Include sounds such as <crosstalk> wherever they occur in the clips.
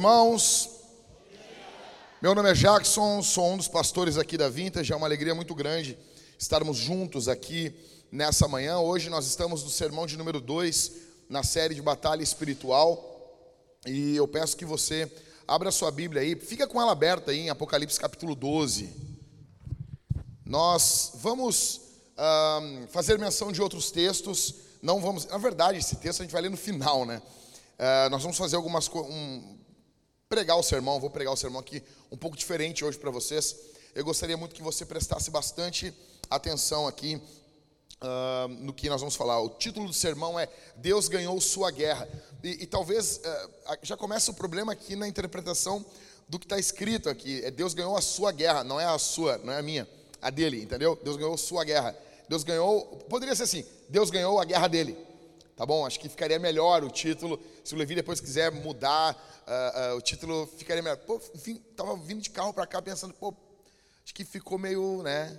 irmãos. Meu nome é Jackson, sou um dos pastores aqui da Vintage. É uma alegria muito grande estarmos juntos aqui nessa manhã. Hoje nós estamos no sermão de número 2, na série de Batalha Espiritual. E eu peço que você abra sua Bíblia aí, fica com ela aberta aí em Apocalipse capítulo 12. Nós vamos fazer menção de outros textos. Não vamos, na verdade, esse texto a gente vai ler no final, né? Uh, nós vamos fazer algumas um, pregar o sermão, vou pregar o sermão aqui um pouco diferente hoje para vocês. Eu gostaria muito que você prestasse bastante atenção aqui uh, no que nós vamos falar. O título do sermão é Deus ganhou sua guerra. E, e talvez uh, já começa o problema aqui na interpretação do que está escrito aqui. É Deus ganhou a sua guerra, não é a sua, não é a minha, a dele, entendeu? Deus ganhou sua guerra. Deus ganhou, poderia ser assim, Deus ganhou a guerra dele. Tá bom? Acho que ficaria melhor o título. Se o Levi depois quiser mudar uh, uh, o título, ficaria melhor. Pô, enfim, tava vindo de carro para cá pensando, pô, acho que ficou meio, né?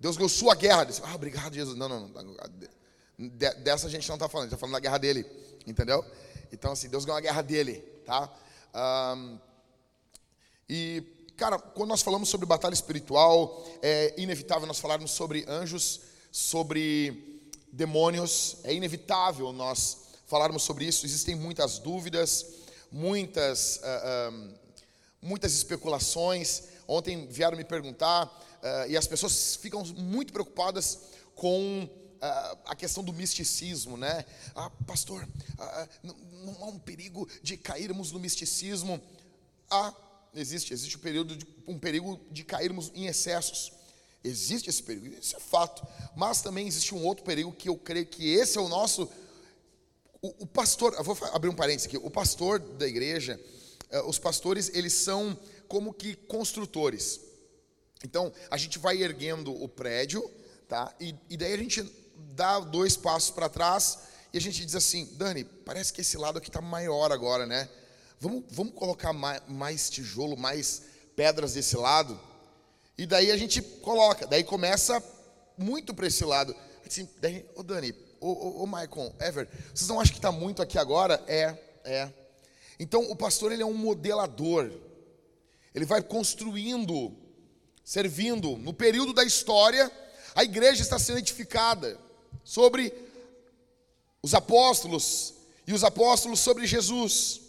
Deus ganhou sua guerra. Disse, ah, obrigado, Jesus. Não, não, não. Dessa a gente não está falando, a gente está falando da guerra dele. Entendeu? Então, assim, Deus ganhou a guerra dele, tá? Um, e, cara, quando nós falamos sobre batalha espiritual, é inevitável nós falarmos sobre anjos, sobre demônios, é inevitável nós falarmos sobre isso. Existem muitas dúvidas, muitas, uh, uh, muitas especulações. Ontem vieram me perguntar, uh, e as pessoas ficam muito preocupadas com a questão do misticismo, né? Ah, pastor, não, há um perigo de cairmos no misticismo. Ah, existe, existe um, período de, um perigo de cairmos em excessos. Existe esse perigo, isso é fato. Mas também existe um outro perigo que eu creio que esse é o nosso. O, o pastor, vou abrir um parênteses aqui. O pastor da igreja, eh, os pastores, eles são como que construtores. Então, a gente vai erguendo o prédio, tá? E, e daí a gente dá dois passos para trás e a gente diz assim: Dani, parece que esse lado aqui está maior agora, né? Vamos, vamos colocar mais, mais tijolo, mais pedras desse lado. E daí a gente coloca, daí começa muito para esse lado. Assim, daí, ô Dani, ô, ô, ô Michael, Ever, vocês não acham que está muito aqui agora? É, é. Então o pastor ele é um modelador. Ele vai construindo, servindo. No período da história, a igreja está sendo edificada sobre os apóstolos e os apóstolos sobre Jesus.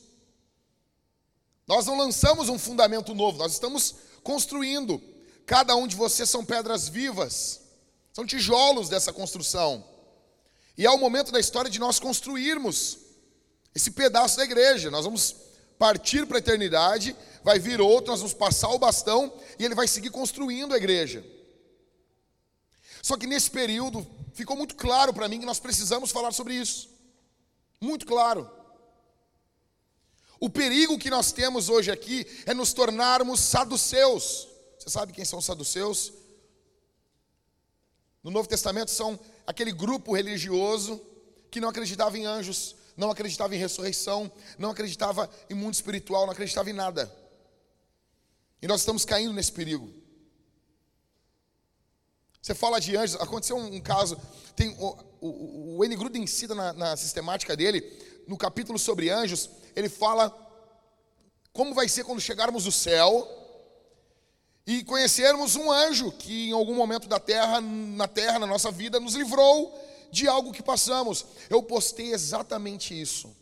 Nós não lançamos um fundamento novo, nós estamos construindo. Cada um de vocês são pedras vivas, são tijolos dessa construção. E é o momento da história de nós construirmos esse pedaço da igreja. Nós vamos partir para a eternidade, vai vir outro, nós vamos passar o bastão e ele vai seguir construindo a igreja. Só que nesse período ficou muito claro para mim que nós precisamos falar sobre isso. Muito claro. O perigo que nós temos hoje aqui é nos tornarmos saduceus. Você sabe quem são os saduceus? No Novo Testamento são aquele grupo religioso que não acreditava em anjos, não acreditava em ressurreição, não acreditava em mundo espiritual, não acreditava em nada. E nós estamos caindo nesse perigo. Você fala de anjos, aconteceu um, caso, tem o, o, o N. Gruden cita na, na sistemática dele, no capítulo sobre anjos, ele fala como vai ser quando chegarmos no céu e conhecermos um anjo que em algum momento da terra, na terra, na nossa vida, nos livrou de algo que passamos. Eu postei exatamente isso.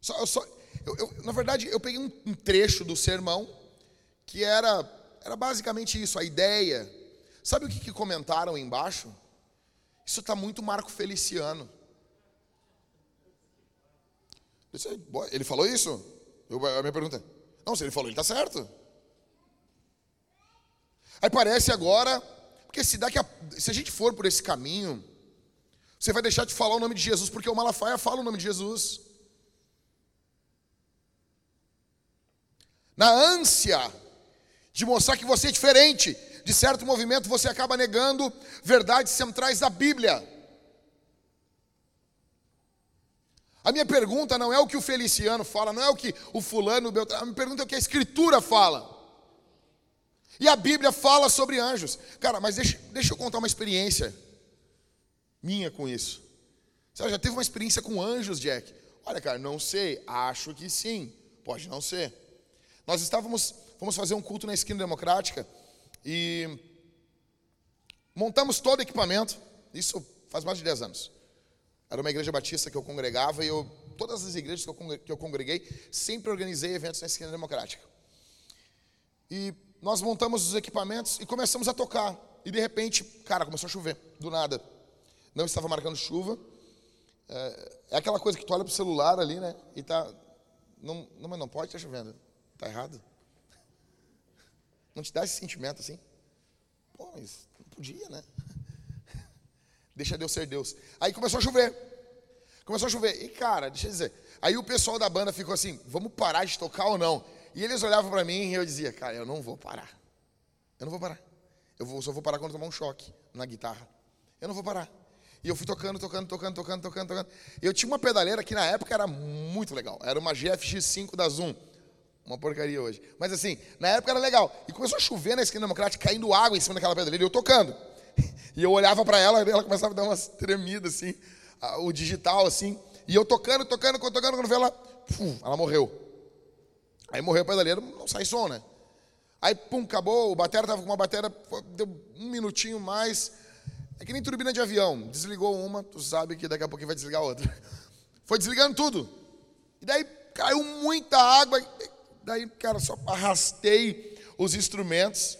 Só, eu só, eu, eu, na verdade, eu peguei um, um trecho do sermão que era, era basicamente isso, a ideia. Sabe o que, que comentaram embaixo? Isso está muito Marco Feliciano. Ele falou isso? Eu, a minha pergunta. Não, se ele falou, ele está certo. Aí parece agora, porque se, daqui a, se a gente for por esse caminho, você vai deixar de falar o nome de Jesus, porque o Malafaia fala o nome de Jesus. Na ânsia de mostrar que você é diferente de certo movimento, você acaba negando verdades centrais da Bíblia. A minha pergunta não é o que o Feliciano fala, não é o que o fulano, o Beltrano, a minha pergunta é o que a Escritura fala. E a Bíblia fala sobre anjos. Cara, mas deixa, deixa eu contar uma experiência minha com isso. Você já teve uma experiência com anjos, Jack? Olha, cara, não sei, acho que sim, pode não ser. Nós estávamos, fomos fazer um culto na esquina democrática e montamos todo o equipamento, isso faz mais de 10 anos. Era uma igreja batista que eu congregava e eu, todas as igrejas que eu congreguei, sempre organizei eventos na esquina democrática. E nós montamos os equipamentos e começamos a tocar. E de repente, cara, começou a chover, do nada. Não estava marcando chuva. É, é aquela coisa que tu olha pro celular ali, né? E tá. Não, não mas não pode estar tá chovendo. Tá errado. Não te dá esse sentimento assim? Pô, mas não podia, né? <laughs> Deixa Deus ser Deus. Aí começou a chover. Começou a chover. E, cara, deixa eu dizer. Aí o pessoal da banda ficou assim: vamos parar de tocar ou não? E eles olhavam para mim e eu dizia: cara, eu não vou parar. Eu não vou parar. Eu vou, só vou parar quando tomar um choque na guitarra. Eu não vou parar. E eu fui tocando, tocando, tocando, tocando, tocando, tocando. Eu tinha uma pedaleira que na época era muito legal. Era uma GFX5 da Zoom. Uma porcaria hoje. Mas assim, na época era legal. E começou a chover na esquina democrática, caindo água em cima daquela pedaleira. E eu tocando. <laughs> E eu olhava para ela e ela começava a dar umas tremidas assim. O digital assim. E eu tocando, tocando, tocando. Quando veio ela, pum, ela morreu. Aí morreu a pedaleira, não sai som, né? Aí, pum, acabou. O batera tava com uma bateria, deu um minutinho mais. É que nem turbina de avião. Desligou uma, tu sabe que daqui a pouquinho vai desligar outra. <laughs> Foi desligando tudo. E daí caiu muita água. Daí, cara, só arrastei os instrumentos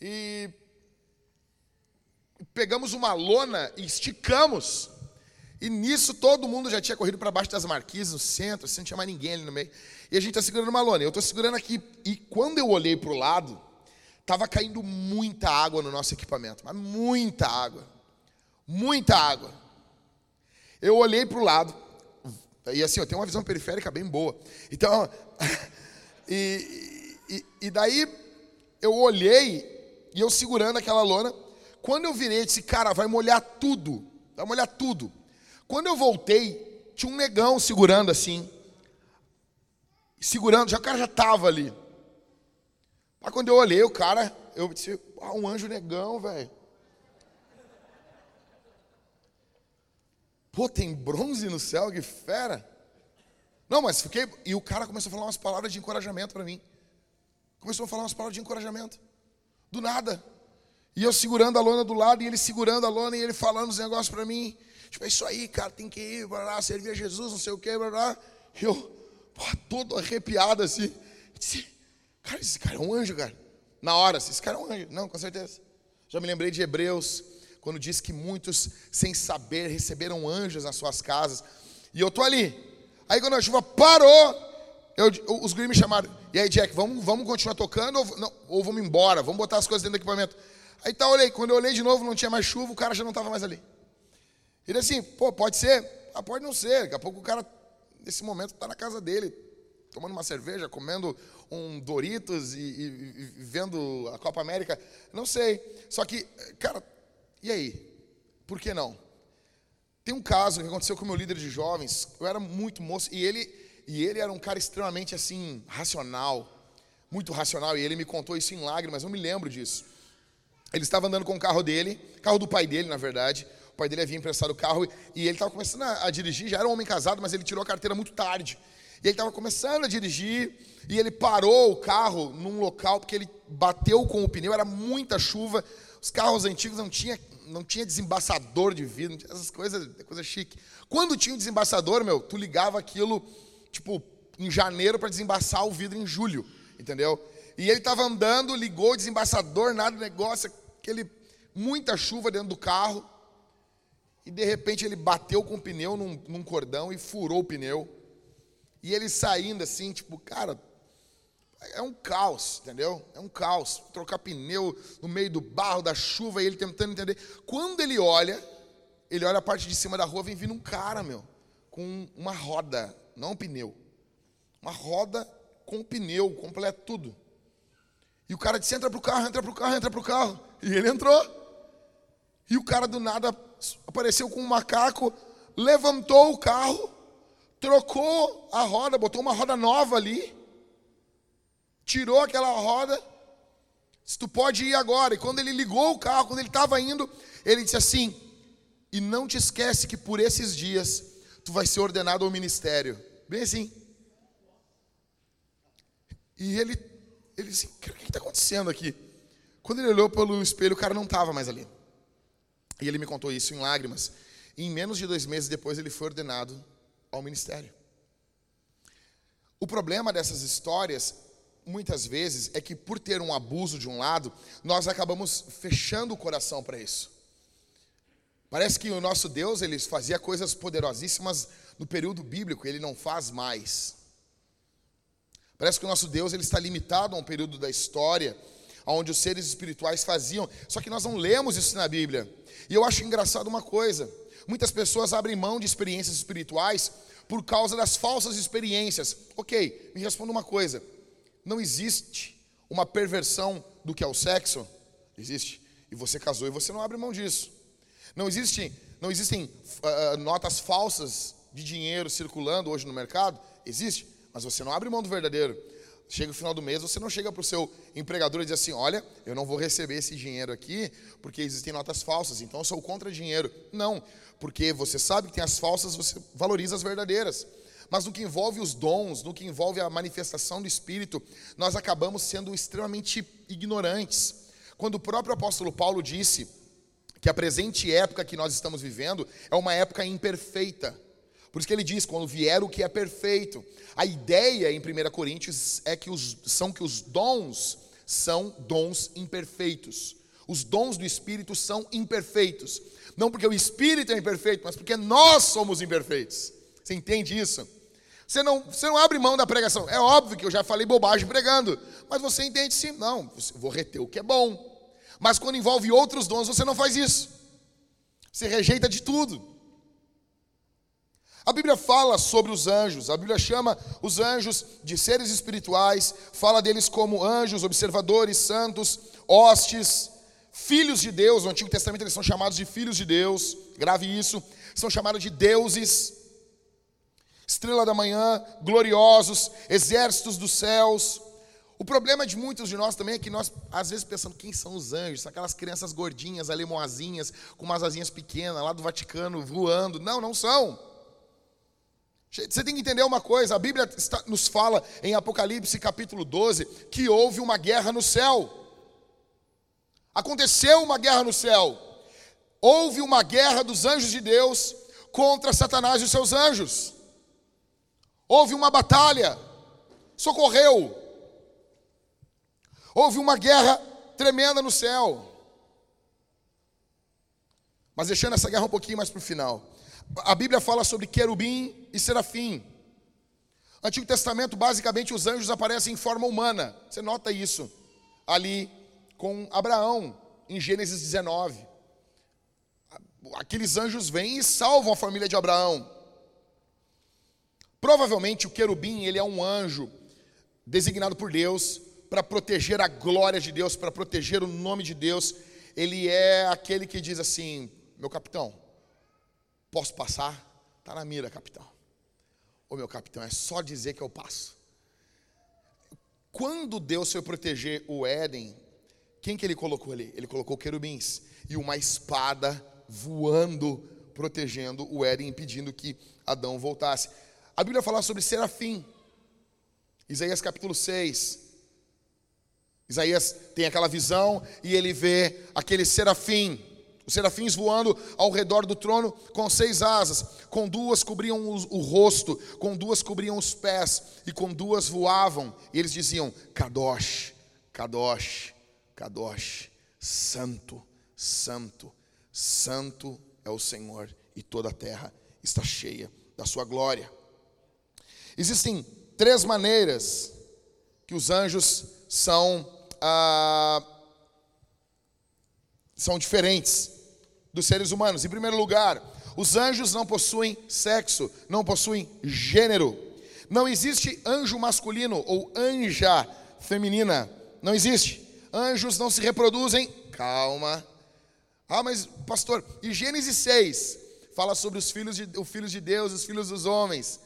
e pegamos uma lona e esticamos. E nisso todo mundo já tinha corrido para baixo das marquises, no centro, assim, não tinha mais ninguém ali no meio. E a gente está segurando uma lona. Eu estou segurando aqui. E quando eu olhei para o lado, estava caindo muita água no nosso equipamento. Mas muita água. Muita água. Eu olhei para o lado. E assim, eu tenho uma visão periférica bem boa. Então, <laughs> e, e, e daí eu olhei e eu segurando aquela lona. Quando eu virei, eu disse, cara, vai molhar tudo. Vai molhar tudo. Quando eu voltei, tinha um negão segurando assim. Segurando, já o cara já estava ali. Mas quando eu olhei o cara, eu disse, ah, um anjo negão, velho. Pô, tem bronze no céu, que fera. Não, mas fiquei. E o cara começou a falar umas palavras de encorajamento para mim. Começou a falar umas palavras de encorajamento. Do nada. E eu segurando a lona do lado, e ele segurando a lona, e ele falando os negócios para mim. Tipo, é isso aí, cara, tem que ir, blá, blá, servir a Jesus, não sei o quê, blá, blá. E eu, todo arrepiado assim. Disse, cara, esse cara é um anjo, cara. Na hora, assim, esse cara é um anjo. Não, com certeza. Já me lembrei de Hebreus, quando diz que muitos, sem saber, receberam anjos nas suas casas. E eu tô ali. Aí quando a chuva parou, eu, os guris me chamaram. E aí, Jack, vamos, vamos continuar tocando ou, não, ou vamos embora? Vamos botar as coisas dentro do equipamento. Aí tá, olhei. Quando eu olhei de novo, não tinha mais chuva, o cara já não estava mais ali. Ele assim, pô, pode ser? Ah, pode não ser. Daqui a pouco o cara, nesse momento, está na casa dele, tomando uma cerveja, comendo um Doritos e, e, e, vendo a Copa América. Não sei. Só que, cara, e aí? Por que não? Tem um caso que aconteceu com o meu líder de jovens. Eu era muito moço e ele, e ele era um cara extremamente assim, racional. Muito racional. E ele me contou isso em lágrimas. Eu me lembro disso. Ele estava andando com o carro dele, carro do pai dele, na verdade pai dele havia emprestado o carro e ele estava começando a, a, dirigir, já era um homem casado, mas ele tirou a carteira muito tarde. E ele estava começando a dirigir e ele parou o carro num local porque ele bateu com o pneu, era muita chuva. Os carros antigos não tinha, não tinha desembaçador de vidro, tinha essas coisas, coisa chique. Quando tinha um desembaçador, meu, tu ligava aquilo, tipo, em janeiro para desembaçar o vidro em julho, entendeu? E ele estava andando, ligou o desembaçador, nada, negócio, aquele muita chuva dentro do carro. E de repente ele bateu com o pneu num, num cordão e furou o pneu. E ele saindo assim, tipo, cara, é um caos, entendeu? É um caos. Trocar pneu no meio do barro, da chuva, e ele tentando entender. Quando ele olha, ele olha a parte de cima da rua, vem vindo um cara, meu, com uma roda, não um pneu. Uma roda com pneu, completo tudo. E o cara disse: entra pro carro, entra pro carro, entra pro carro. E ele entrou. E o cara do nada apareceu com um macaco, levantou o carro, trocou a roda, botou uma roda nova ali, tirou aquela roda, disse, tu pode ir agora. E quando ele ligou o carro, quando ele estava indo, ele disse assim: E não te esquece que por esses dias tu tu vai ser ordenado ao ministério. Bem assim. E ele, ele disse: O que está acontecendo aqui? Quando ele olhou pelo espelho, o cara não estava mais ali. E ele me contou isso em lágrimas. E em menos de dois meses depois, ele foi ordenado ao ministério. O problema dessas histórias, muitas vezes, é que por ter um abuso de um lado, nós acabamos fechando o coração para isso. Parece que o nosso Deus, ele fazia coisas poderosíssimas no período bíblico, ele não faz mais. Parece que o nosso Deus, ele está limitado a um período da história onde os seres espirituais faziam, só que nós não lemos isso na Bíblia. E eu acho engraçado uma coisa: muitas pessoas abrem mão de experiências espirituais por causa das falsas experiências. Ok, me responda uma coisa: não existe uma perversão do que é o sexo? Existe. E você casou e você não abre mão disso. Não, existe, não existem uh, notas falsas de dinheiro circulando hoje no mercado? Existe, mas você não abre mão do verdadeiro. Chega o final do mês, você não chega para o seu empregador e diz assim: Olha, eu não vou receber esse dinheiro aqui porque existem notas falsas, então eu sou contra dinheiro. Não, porque você sabe que tem as falsas, você valoriza as verdadeiras. Mas no que envolve os dons, no que envolve a manifestação do Espírito, nós acabamos sendo extremamente ignorantes. Quando o próprio apóstolo Paulo disse que a presente época que nós estamos vivendo é uma época imperfeita. Por isso que ele diz: quando vier o que é perfeito. A ideia em 1 Coríntios é que os, são que os dons são dons imperfeitos. Os dons do Espírito são imperfeitos. Não porque o Espírito é imperfeito, mas porque nós somos imperfeitos. Você entende isso? Você não, você não abre mão da pregação. É óbvio que eu já falei bobagem pregando, mas você entende sim. Não, vou reter o que é bom. Mas quando envolve outros dons, você não faz isso. Você rejeita de tudo. A Bíblia fala sobre os anjos, a Bíblia chama os anjos de seres espirituais, fala deles como anjos, observadores, santos, hostes, filhos de Deus. No Antigo Testamento eles são chamados de filhos de Deus, grave isso, são chamados de deuses, estrela da manhã, gloriosos, exércitos dos céus. O problema de muitos de nós também é que nós, às vezes, pensamos quem são os anjos? São aquelas crianças gordinhas, alemoazinhas, com umas asinhas pequenas, lá do Vaticano, voando. Não, não são. Você tem que entender uma coisa: a Bíblia está, nos fala em Apocalipse capítulo 12 que houve uma guerra no céu. Aconteceu uma guerra no céu. Houve uma guerra dos anjos de Deus contra Satanás e os seus anjos. Houve uma batalha. Socorreu. Houve uma guerra tremenda no céu. Mas deixando essa guerra um pouquinho mais para o final. A Bíblia fala sobre querubim e serafim. Antigo Testamento, basicamente, os anjos aparecem em forma humana. Você nota isso ali com Abraão, em Gênesis 19. Aqueles anjos vêm e salvam a família de Abraão. Provavelmente o querubim, ele é um anjo designado por Deus para proteger a glória de Deus, para proteger o nome de Deus. Ele é aquele que diz assim: meu capitão, posso passar? Está na mira, capitão. Ô meu capitão, é só dizer que eu passo. Quando Deus foi proteger o Éden, quem que ele colocou ali? Ele colocou querubins e uma espada voando, protegendo o Éden, impedindo que Adão voltasse. A Bíblia fala sobre serafim. Isaías capítulo 6. Isaías tem aquela visão e ele vê aquele serafim, os serafins voando ao redor do trono com seis asas, com duas cobriam o, o, rosto, com duas cobriam os pés e com duas voavam. E eles diziam: Kadosh, Kadosh, Kadosh, Santo, Santo, Santo é o Senhor e toda a terra está cheia da sua glória. Existem três maneiras que os anjos são ah, são diferentes dos seres humanos. Em primeiro lugar, os anjos não possuem sexo, não possuem gênero. Não existe anjo masculino ou anja feminina. Não existe. Anjos não se reproduzem. Calma. Ah, mas pastor, e Gênesis 6 fala sobre os filhos de, os filhos de Deus, os filhos dos homens.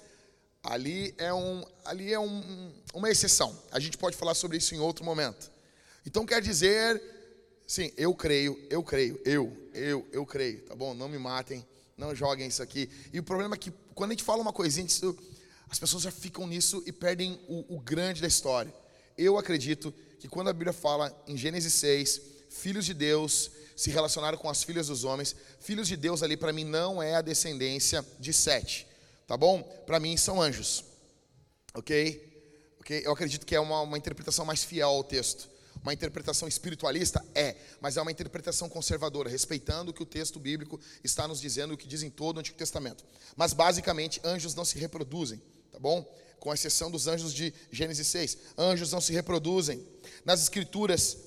Ali é, um, ali é um, uma exceção. A gente pode falar sobre isso em outro momento. Então quer dizer, sim, eu creio, eu creio, eu, eu, eu creio, tá bom? Não me matem, Não joguem isso aqui. E o problema é que quando a gente fala uma coisinha, isso, as pessoas já ficam nisso e perdem o, o grande da história. Eu acredito que quando a Bíblia fala em Gênesis 6, filhos de Deus se relacionaram com as filhas dos homens, filhos de Deus ali para mim não é a descendência de Sete, tá bom? Para mim são anjos, ok? Ok? Eu acredito que é uma, uma interpretação mais fiel ao texto. Uma interpretação espiritualista? É, mas é uma interpretação conservadora, respeitando o que o texto bíblico está nos dizendo, o que diz em todo o Antigo Testamento. Mas basicamente, anjos não se reproduzem, tá bom? Com exceção dos anjos de Gênesis 6. Anjos não se reproduzem. Nas Escrituras,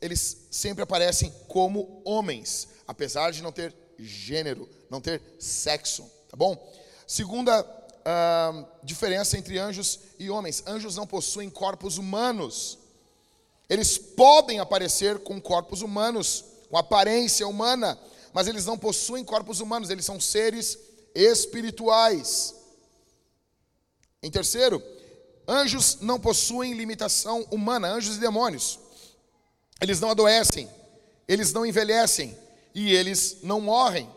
eles sempre aparecem como homens, apesar de não ter gênero, não ter sexo, tá bom? Segunda uh, diferença entre anjos e homens: anjos não possuem corpos humanos. Eles podem aparecer com corpos humanos, com aparência humana, mas eles não possuem corpos humanos, eles são seres espirituais. Em terceiro, anjos não possuem limitação humana, anjos e demônios. Eles não adoecem, eles não envelhecem e eles não morrem.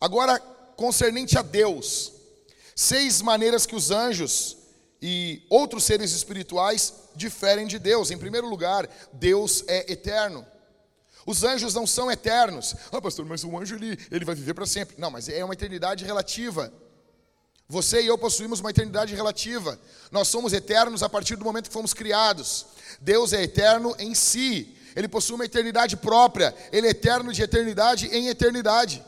Agora, concernente a Deus, seis maneiras que os anjos e outros seres espirituais diferem de Deus. Em primeiro lugar, Deus é eterno. Os anjos não são eternos. Ah, pastor, mas o anjo ele, ele vai viver para sempre. Não, mas é uma eternidade relativa. Você e eu possuímos uma eternidade relativa. Nós somos eternos a partir do momento que fomos criados. Deus é eterno em si. Ele possui uma eternidade própria. Ele é eterno de eternidade em eternidade.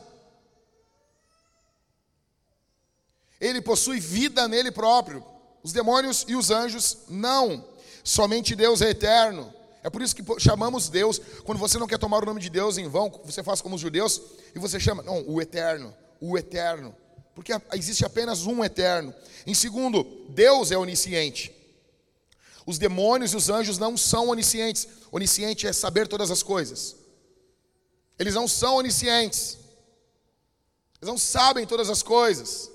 Ele possui vida nele próprio. Os demônios e os anjos não. Somente Deus é eterno. É por isso que chamamos Deus, quando você não quer tomar o nome de Deus em vão, você faz como os judeus e você chama, não, o eterno, o eterno. Porque existe apenas um eterno. Em segundo, Deus é onisciente. Os demônios e os anjos não são oniscientes. Onisciente é saber todas as coisas. Eles não são oniscientes. Eles não sabem todas as coisas.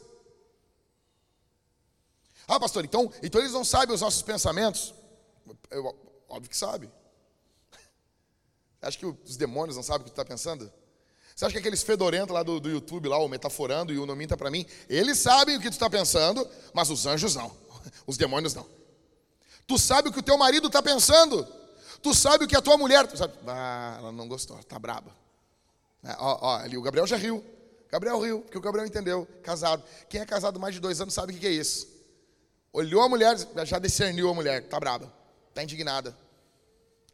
Ah, pastor, então, então eles não sabem os nossos pensamentos? Eu, óbvio que sabe. Acha que os demônios não sabem o que tu está pensando? Você acha que aqueles fedorentos lá do, do YouTube, lá, o Metaforando e o Não Minta Pra Mim, eles sabem o que tu está pensando, mas os anjos não. Os demônios não. Tu sabe o que o teu marido está pensando. Tu sabe o que a tua mulher... Tu sabe, ah, ela não gostou, tá braba. É, ó, ó, ali o Gabriel já riu. Gabriel riu, porque o Gabriel entendeu. Casado. Quem é casado mais de dois anos sabe o que é isso. Olhou a mulher, já discerniu a mulher, tá braba. Está indignada.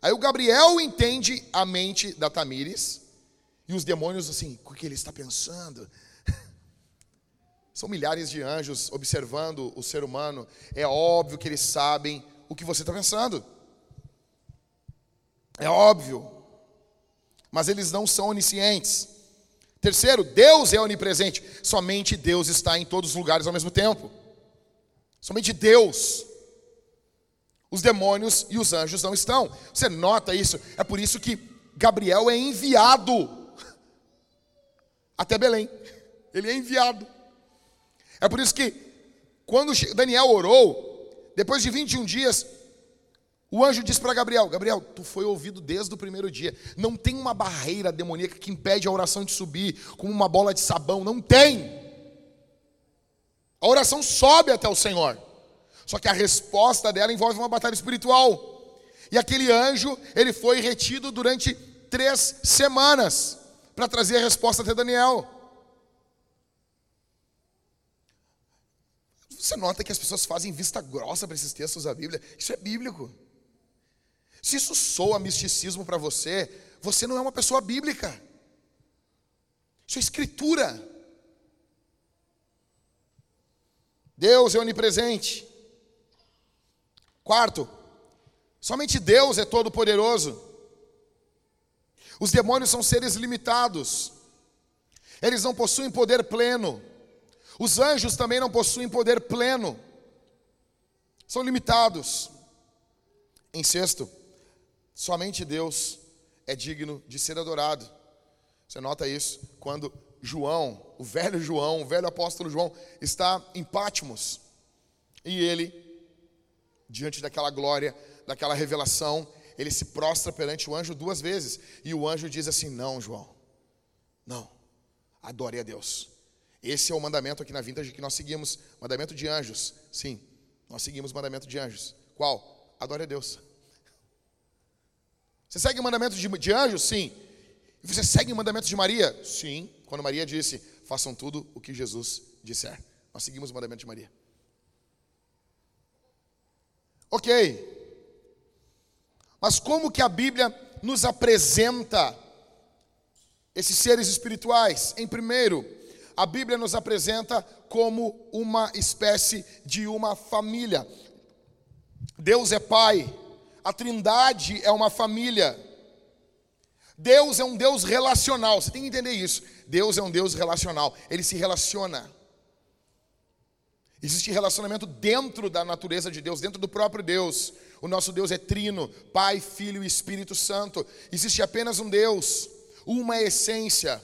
Aí o Gabriel entende a mente da Tamires. E os demônios, assim, o que ele está pensando? <laughs> São milhares de anjos observando o ser humano. É óbvio que eles sabem o que você está pensando. É óbvio. Mas eles não são oniscientes. Terceiro, Deus é onipresente. Somente Deus está em todos os lugares ao mesmo tempo. Somente Deus. Os demônios e os anjos não estão. Você nota isso? É por isso que Gabriel é enviado <laughs> até Belém. Ele é enviado. É por isso que quando Daniel orou, depois de 21 dias, o anjo disse para Gabriel: Gabriel, tu foi ouvido desde o primeiro dia. Não tem uma barreira demoníaca que impede a oração de subir como uma bola de sabão. Não tem. A oração sobe até o Senhor. Só que a resposta dela envolve uma batalha espiritual. E aquele anjo, ele foi retido durante três semanas para trazer a resposta até Daniel. Você nota que as pessoas fazem vista grossa para esses textos da Bíblia. Isso é bíblico. Se isso soa misticismo para você, você não é uma pessoa bíblica. Isso é escritura. Deus é onipresente. Quarto, somente Deus é todo-poderoso. Os demônios são seres limitados. Eles não possuem poder pleno. Os anjos também não possuem poder pleno. São limitados. Em sexto, somente Deus é digno de ser adorado. Você nota isso quando João, o velho João, o velho apóstolo João, está em Pátimos. E ele diante daquela glória, daquela revelação, ele se prostra perante o anjo duas vezes. E o anjo diz assim: Não, João, não. Adore a Deus. Esse é o mandamento aqui na Vintage que nós seguimos. Mandamento de anjos. Sim, nós seguimos o mandamento de anjos. Qual? Adore a Deus. Você segue o mandamento de, de anjos? Sim. Você segue o mandamento de Maria? Sim. Quando Maria disse: façam tudo o que Jesus disser. Nós seguimos o mandamento de Maria. Ok. Mas como que a Bíblia nos apresenta esses seres espirituais? Em primeiro, a Bíblia nos apresenta como uma espécie de uma família. Deus é Pai, a Trindade é uma família. Deus é um Deus relacional, você tem que entender isso. Deus é um Deus relacional, ele se relaciona. Existe relacionamento dentro da natureza de Deus, dentro do próprio Deus. O nosso Deus é trino, Pai, Filho e Espírito Santo. Existe apenas um Deus, uma essência.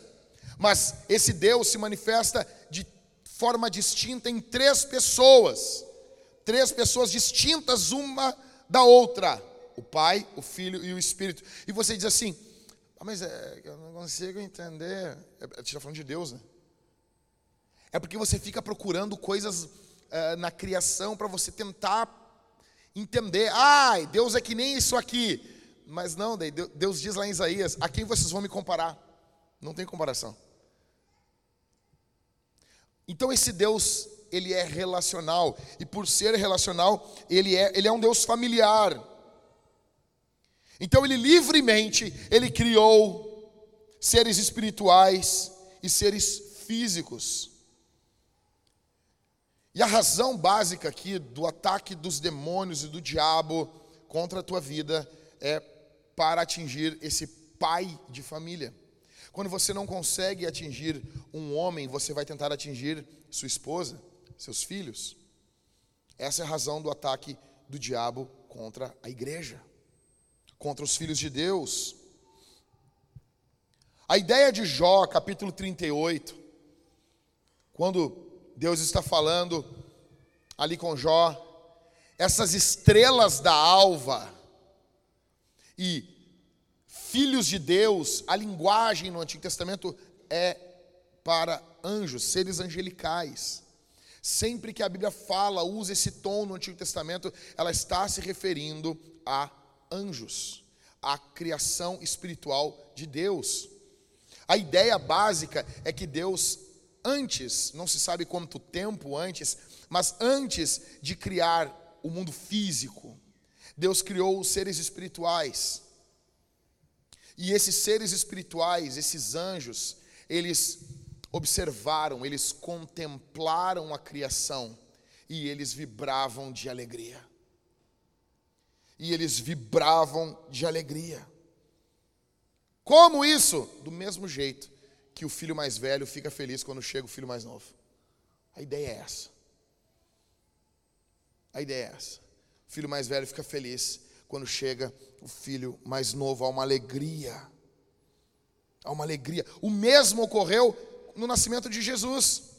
Mas esse Deus se manifesta de forma distinta em três pessoas. Três pessoas distintas uma da outra: o Pai, o Filho e o Espírito. E você diz assim: ah, mas é, eu não consigo entender. É, você está falando de Deus, né? É porque você fica procurando coisas uh, na criação para você tentar entender. Ai, Deus é que nem isso aqui. Mas não, Deus diz lá em Isaías: a quem vocês vão me comparar? Não tem comparação. Então esse Deus, ele é relacional. E por ser relacional, ele é, ele é um Deus familiar. Então ele livremente, ele criou seres espirituais e seres físicos. E a razão básica aqui do ataque dos demônios e do diabo contra a tua vida é para atingir esse pai de família. Quando você não consegue atingir um homem, você vai tentar atingir sua esposa, seus filhos. Essa é a razão do ataque do diabo contra a igreja, contra os filhos de Deus. A ideia de Jó, capítulo 38, quando Deus está falando ali com Jó, essas estrelas da alva e filhos de Deus, a linguagem no Antigo Testamento é para anjos, seres angelicais. Sempre que a Bíblia fala, usa esse tom no Antigo Testamento, ela está se referindo a anjos, a criação espiritual de Deus. A ideia básica é que Deus antes, não se sabe quanto tempo antes, mas antes de criar o mundo físico, Deus criou os seres espirituais. E esses seres espirituais, esses anjos, eles observaram, eles contemplaram a criação e eles vibravam de alegria. E eles vibravam de alegria. Como isso? Do mesmo jeito que o filho mais velho fica feliz quando chega o filho mais novo. A ideia é essa. A ideia é essa. O filho mais velho fica feliz quando chega o filho mais novo. Há uma alegria. Há uma alegria. O mesmo ocorreu no nascimento de Jesus.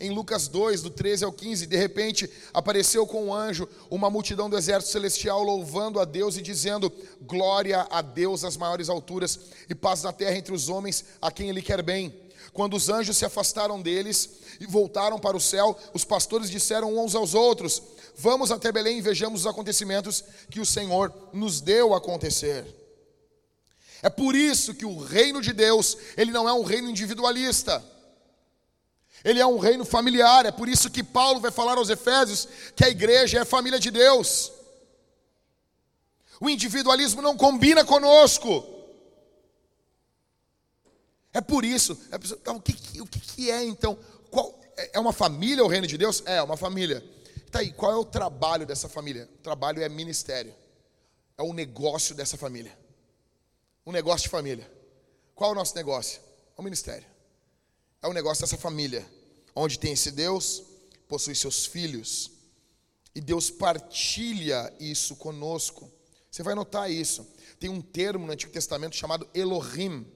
Em Lucas 2, do 13 ao 15, de repente apareceu com um anjo uma multidão do exército celestial louvando a Deus e dizendo: Glória a Deus nas maiores alturas e paz na terra entre os homens a quem Ele quer bem. Quando os anjos se afastaram deles e voltaram para o céu, os pastores disseram uns aos outros: Vamos até Belém e vejamos os acontecimentos que o Senhor nos deu a acontecer. É por isso que o reino de Deus, ele não é um reino individualista. Ele é um reino familiar, é por isso que Paulo vai falar aos Efésios que a igreja é a família de Deus. O individualismo não combina conosco. É por isso. É por isso então, o, que, o que é então? Qual, é uma família o reino de Deus? É, uma família. Tá aí, qual é o trabalho dessa família? O trabalho é ministério. É o negócio dessa família. Um negócio de família. Qual é o nosso negócio? É o ministério é o negócio dessa família, onde tem esse Deus, possui seus filhos, e Deus partilha isso conosco. Você vai notar isso. Tem um termo no Antigo Testamento chamado Elohim,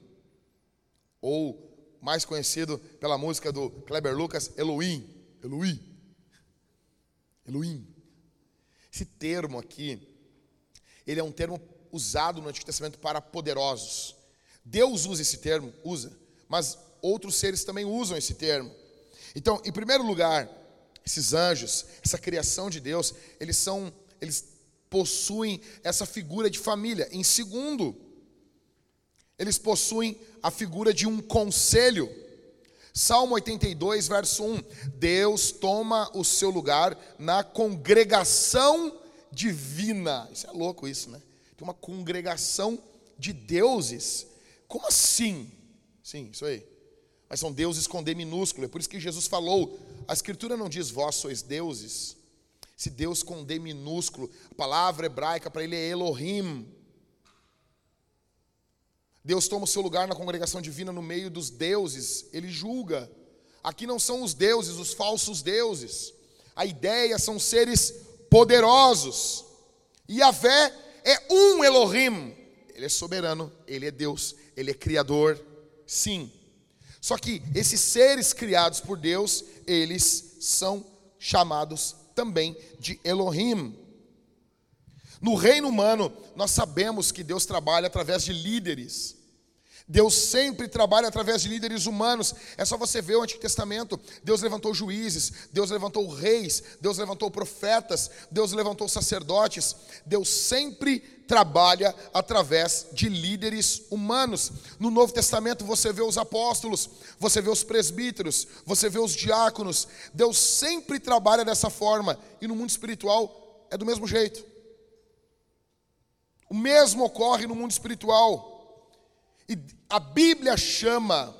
ou mais conhecido pela música do Kleber Lucas, Elohim. Elohim. Elohim. Esse termo aqui, ele é um termo usado no Antigo Testamento para poderosos. Deus usa esse termo, usa, mas outros seres também usam esse termo. Então, em primeiro lugar, esses anjos, essa criação de Deus, eles são, eles possuem essa figura de família. Em segundo, eles possuem a figura de um conselho. Salmo 82, verso 1: Deus toma o seu lugar na congregação divina. Isso é louco, isso, né? Tem uma congregação de deuses. Como assim? Sim, isso aí. Mas são deuses com D minúsculo. É por isso que Jesus falou: a Escritura não diz vós sois deuses. Esse Deus com D minúsculo, a palavra hebraica para ele é Elohim. Deus toma o seu lugar na congregação divina no meio dos deuses, ele julga. Aqui não são os deuses, os falsos deuses. A ideia são seres poderosos. E a fé é um Elohim. Ele é soberano, ele é Deus, ele é criador. Sim. Só que esses seres criados por Deus, eles são chamados também de Elohim. No reino humano, nós sabemos que Deus trabalha através de líderes. Deus sempre trabalha através de líderes humanos. É só você ver o Antigo Testamento. Deus levantou juízes, Deus levantou reis, Deus levantou profetas, Deus levantou sacerdotes. Deus sempre trabalha através de líderes humanos. No Novo Testamento você vê os apóstolos, você vê os presbíteros, você vê os diáconos. Deus sempre trabalha dessa forma. E no mundo espiritual é do mesmo jeito. O mesmo ocorre no mundo espiritual. E a Bíblia chama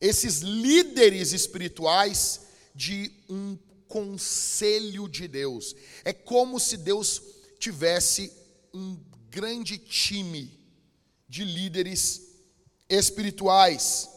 esses líderes espirituais de um conselho de Deus. É como se Deus tivesse um grande time de líderes espirituais.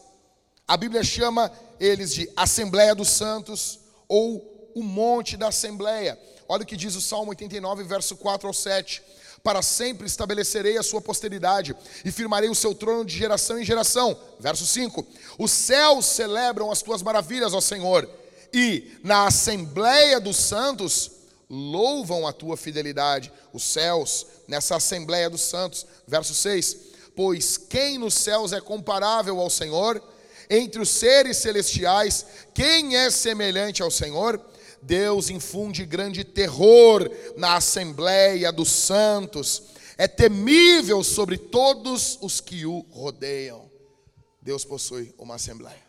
A Bíblia chama eles de Assembleia dos Santos ou o Monte da Assembleia. Olha o que diz o Salmo 89, verso 4 ao 7 para sempre estabelecerei a sua posteridade e firmarei o seu trono de geração em geração. Verso 5: Os céus celebram as tuas maravilhas, ó Senhor, e na assembleia dos santos louvam a tua fidelidade. Os céus, nessa assembleia dos santos. Verso 6: Pois quem nos céus é comparável ao Senhor? Entre os seres celestiais, quem é semelhante ao Senhor? Deus infunde grande terror na assembleia dos santos, é temível sobre todos os que o rodeiam. Deus possui uma assembleia,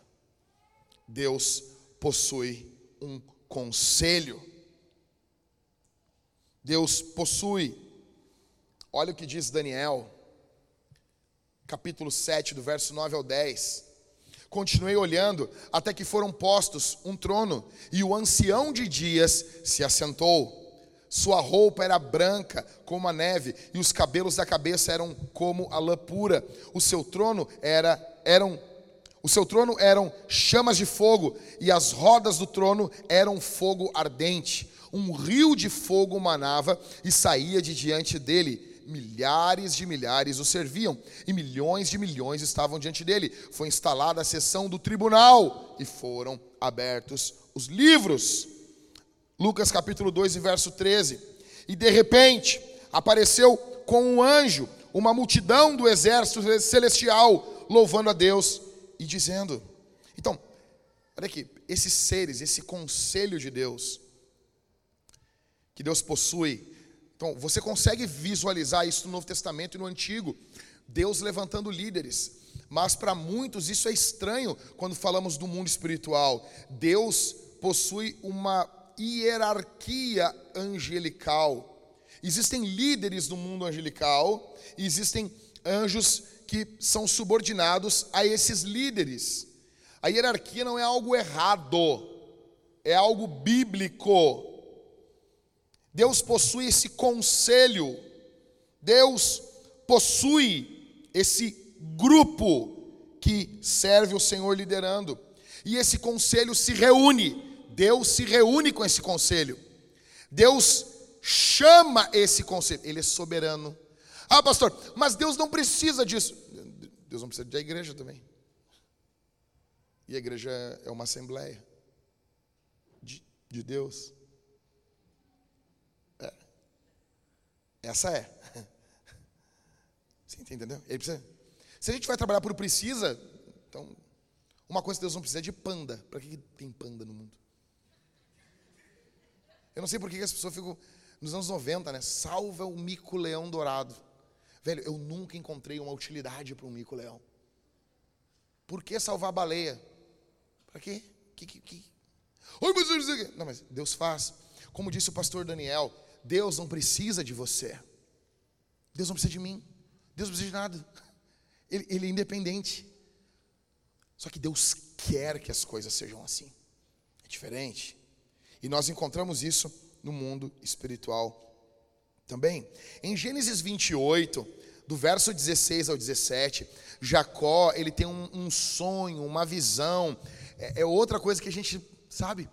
Deus possui um conselho, Deus possui, olha o que diz Daniel, capítulo 7, do verso 9 ao 10. Continuei olhando até que foram postos um trono, e o ancião de dias se assentou. Sua roupa era branca como a neve, e os cabelos da cabeça eram como a lã pura. O seu trono era eram o seu trono eram chamas de fogo, e as rodas do trono eram fogo ardente. Um rio de fogo manava e saía de diante dele milhares de milhares o serviam, e milhões de milhões estavam diante dele. Foi instalada a sessão do tribunal, e foram abertos os livros. Lucas capítulo 2 e verso 13. E de repente apareceu com um anjo uma multidão do exército celestial, louvando a Deus e dizendo. Então, olha aqui, esses seres, esse conselho de Deus, que Deus possui, então, você consegue visualizar isso no Novo Testamento e no Antigo, Deus levantando líderes. Mas para muitos isso é estranho quando falamos do mundo espiritual. Deus possui uma hierarquia angelical. Existem líderes no mundo angelical, existem anjos que são subordinados a esses líderes. A hierarquia não é algo errado, é algo bíblico. Deus possui esse conselho, Deus possui esse grupo que serve o Senhor liderando. E esse conselho se reúne, Deus se reúne com esse conselho. Deus chama esse conselho, ele é soberano. Ah, pastor, mas Deus não precisa disso. Deus não precisa da igreja também. E a igreja é uma assembleia de, de Deus. Essa é. <laughs> Você entendeu? Ele precisa. Se a gente vai trabalhar por precisa, Então, uma coisa que Deus não precisa é de panda. Para que tem panda no mundo? Eu não sei por que as pessoas ficam, nos anos 90, né? Salva o mico-leão dourado. Velho, eu nunca encontrei uma utilidade para um mico-leão. Por que salvar a baleia? Para quê? Que, que, que? Mas... Não, mas Deus faz. Como disse o pastor Daniel, Deus não precisa de você. Deus não precisa de mim. Deus não precisa de nada. <laughs> Ele, ele é independente. Só que Deus quer que as coisas sejam assim. É diferente. E nós encontramos isso no mundo espiritual também. Em Gênesis 28, do verso 16 ao 17, Jacó, ele tem um, um sonho, uma visão. É, é outra coisa que a gente, sabe,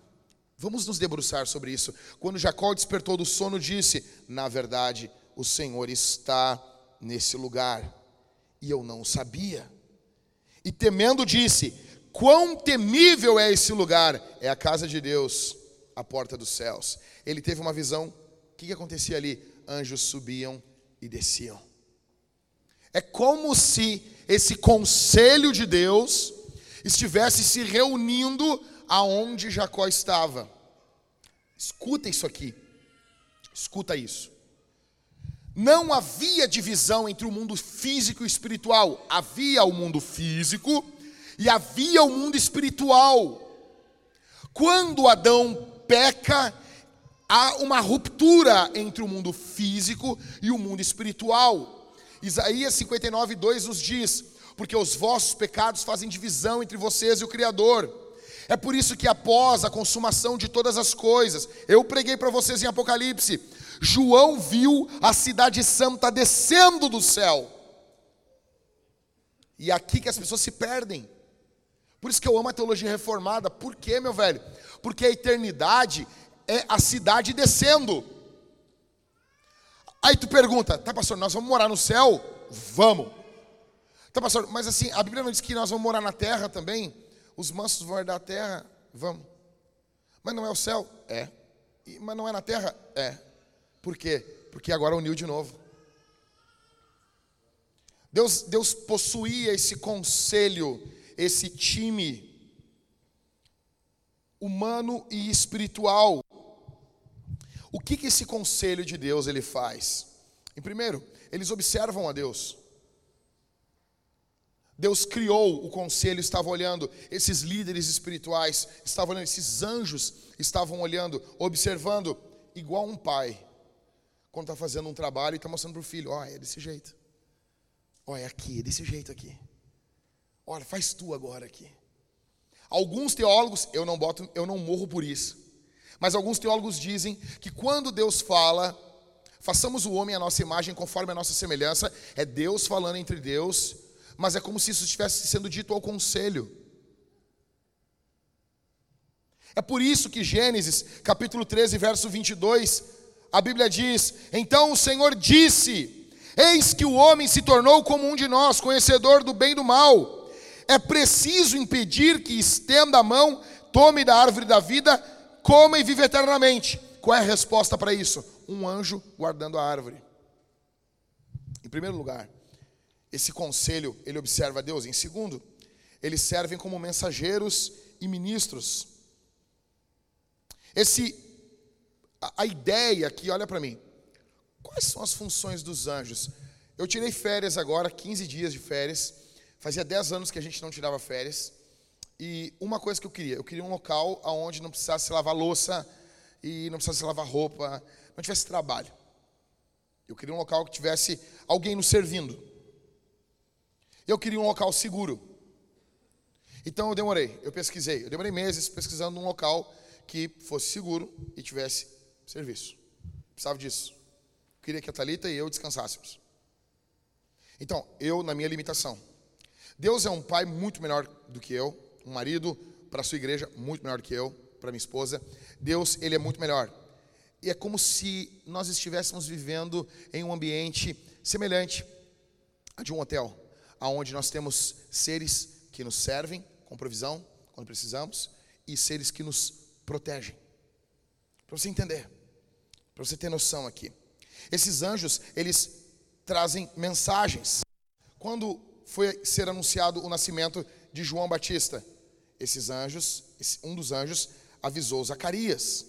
Vamos nos debruçar sobre isso. Quando Jacó despertou do sono, disse: Na verdade, o Senhor está nesse lugar, e eu não sabia. E temendo, disse: Quão temível é esse lugar! É a casa de Deus, a porta dos céus. Ele teve uma visão. O que, que acontecia ali? Anjos subiam e desciam. É como se esse conselho de Deus estivesse se reunindo aonde Jacó estava. Escuta isso aqui. Escuta isso. Não havia divisão entre o mundo físico e espiritual. Havia o mundo físico e havia o mundo espiritual. Quando Adão peca, há uma ruptura entre o mundo físico e o mundo espiritual. Isaías 59, 2 nos diz: Porque os vossos pecados fazem divisão entre vocês e o Criador é por isso que após a consumação de todas as coisas, eu preguei para vocês em Apocalipse, João viu a cidade santa descendo do céu. E é aqui que as pessoas se perdem. Por isso que eu amo a teologia reformada. Por quê, meu velho? Porque a eternidade é a cidade descendo. Aí tu pergunta, tá pastor, nós vamos morar no céu? Vamos. Tá pastor, mas assim, a Bíblia não diz que nós vamos morar na terra também? Os mansos vão herdar a terra? Vamos. Mas não é o céu? É. Mas não é na terra? É. Por quê? Porque agora uniu de novo. Deus, Deus possuía esse conselho, esse time humano e espiritual. O que, que esse conselho de Deus ele faz? Em primeiro, eles observam a Deus. Deus criou o conselho, estava olhando, esses líderes espirituais estavam olhando, esses anjos estavam olhando, observando, igual um pai, quando está fazendo um trabalho e está mostrando para o filho: ó, é desse jeito, ó, é aqui, é desse jeito aqui, olha, faz tu agora aqui. Alguns teólogos, eu não boto, eu não morro por isso, mas alguns teólogos dizem que quando Deus fala, façamos o homem a nossa imagem conforme a nossa semelhança, é Deus falando entre Deus mas é como se isso estivesse sendo dito ao conselho. É por isso que Gênesis, capítulo 13, verso 22, a Bíblia diz: Então o Senhor disse: Eis que o homem se tornou como um de nós, conhecedor do bem e do mal. É preciso impedir que estenda a mão, tome da árvore da vida, coma e vive eternamente. Qual é a resposta para isso? Um anjo guardando a árvore. Em primeiro lugar, esse conselho, ele observa a Deus. Em segundo, eles servem como mensageiros e ministros. Esse a, a ideia aqui, olha para mim. Quais são as funções dos anjos? Eu tirei férias agora, 15 dias de férias. Fazia 10 anos que a gente não tirava férias. E uma coisa que eu queria, eu queria um local onde não precisasse lavar louça e não precisasse lavar roupa, não tivesse trabalho. Eu queria um local que tivesse alguém nos servindo. Eu queria um local seguro. Então eu demorei, eu pesquisei. Eu demorei meses pesquisando um local que fosse seguro e tivesse serviço. Precisava disso. Eu queria que a Thalita e eu descansássemos. Então, eu na minha limitação. Deus é um pai muito melhor do que eu, um marido para a sua igreja muito melhor do que eu, para minha esposa. Deus, ele é muito melhor. E é como se nós estivéssemos vivendo em um ambiente semelhante a de um hotel aonde nós temos seres que nos servem com provisão quando precisamos e seres que nos protegem. Para você entender, para você ter noção aqui. Esses anjos, eles trazem mensagens. Quando foi ser anunciado o nascimento de João Batista. Esses anjos, um dos anjos avisou Zacarias.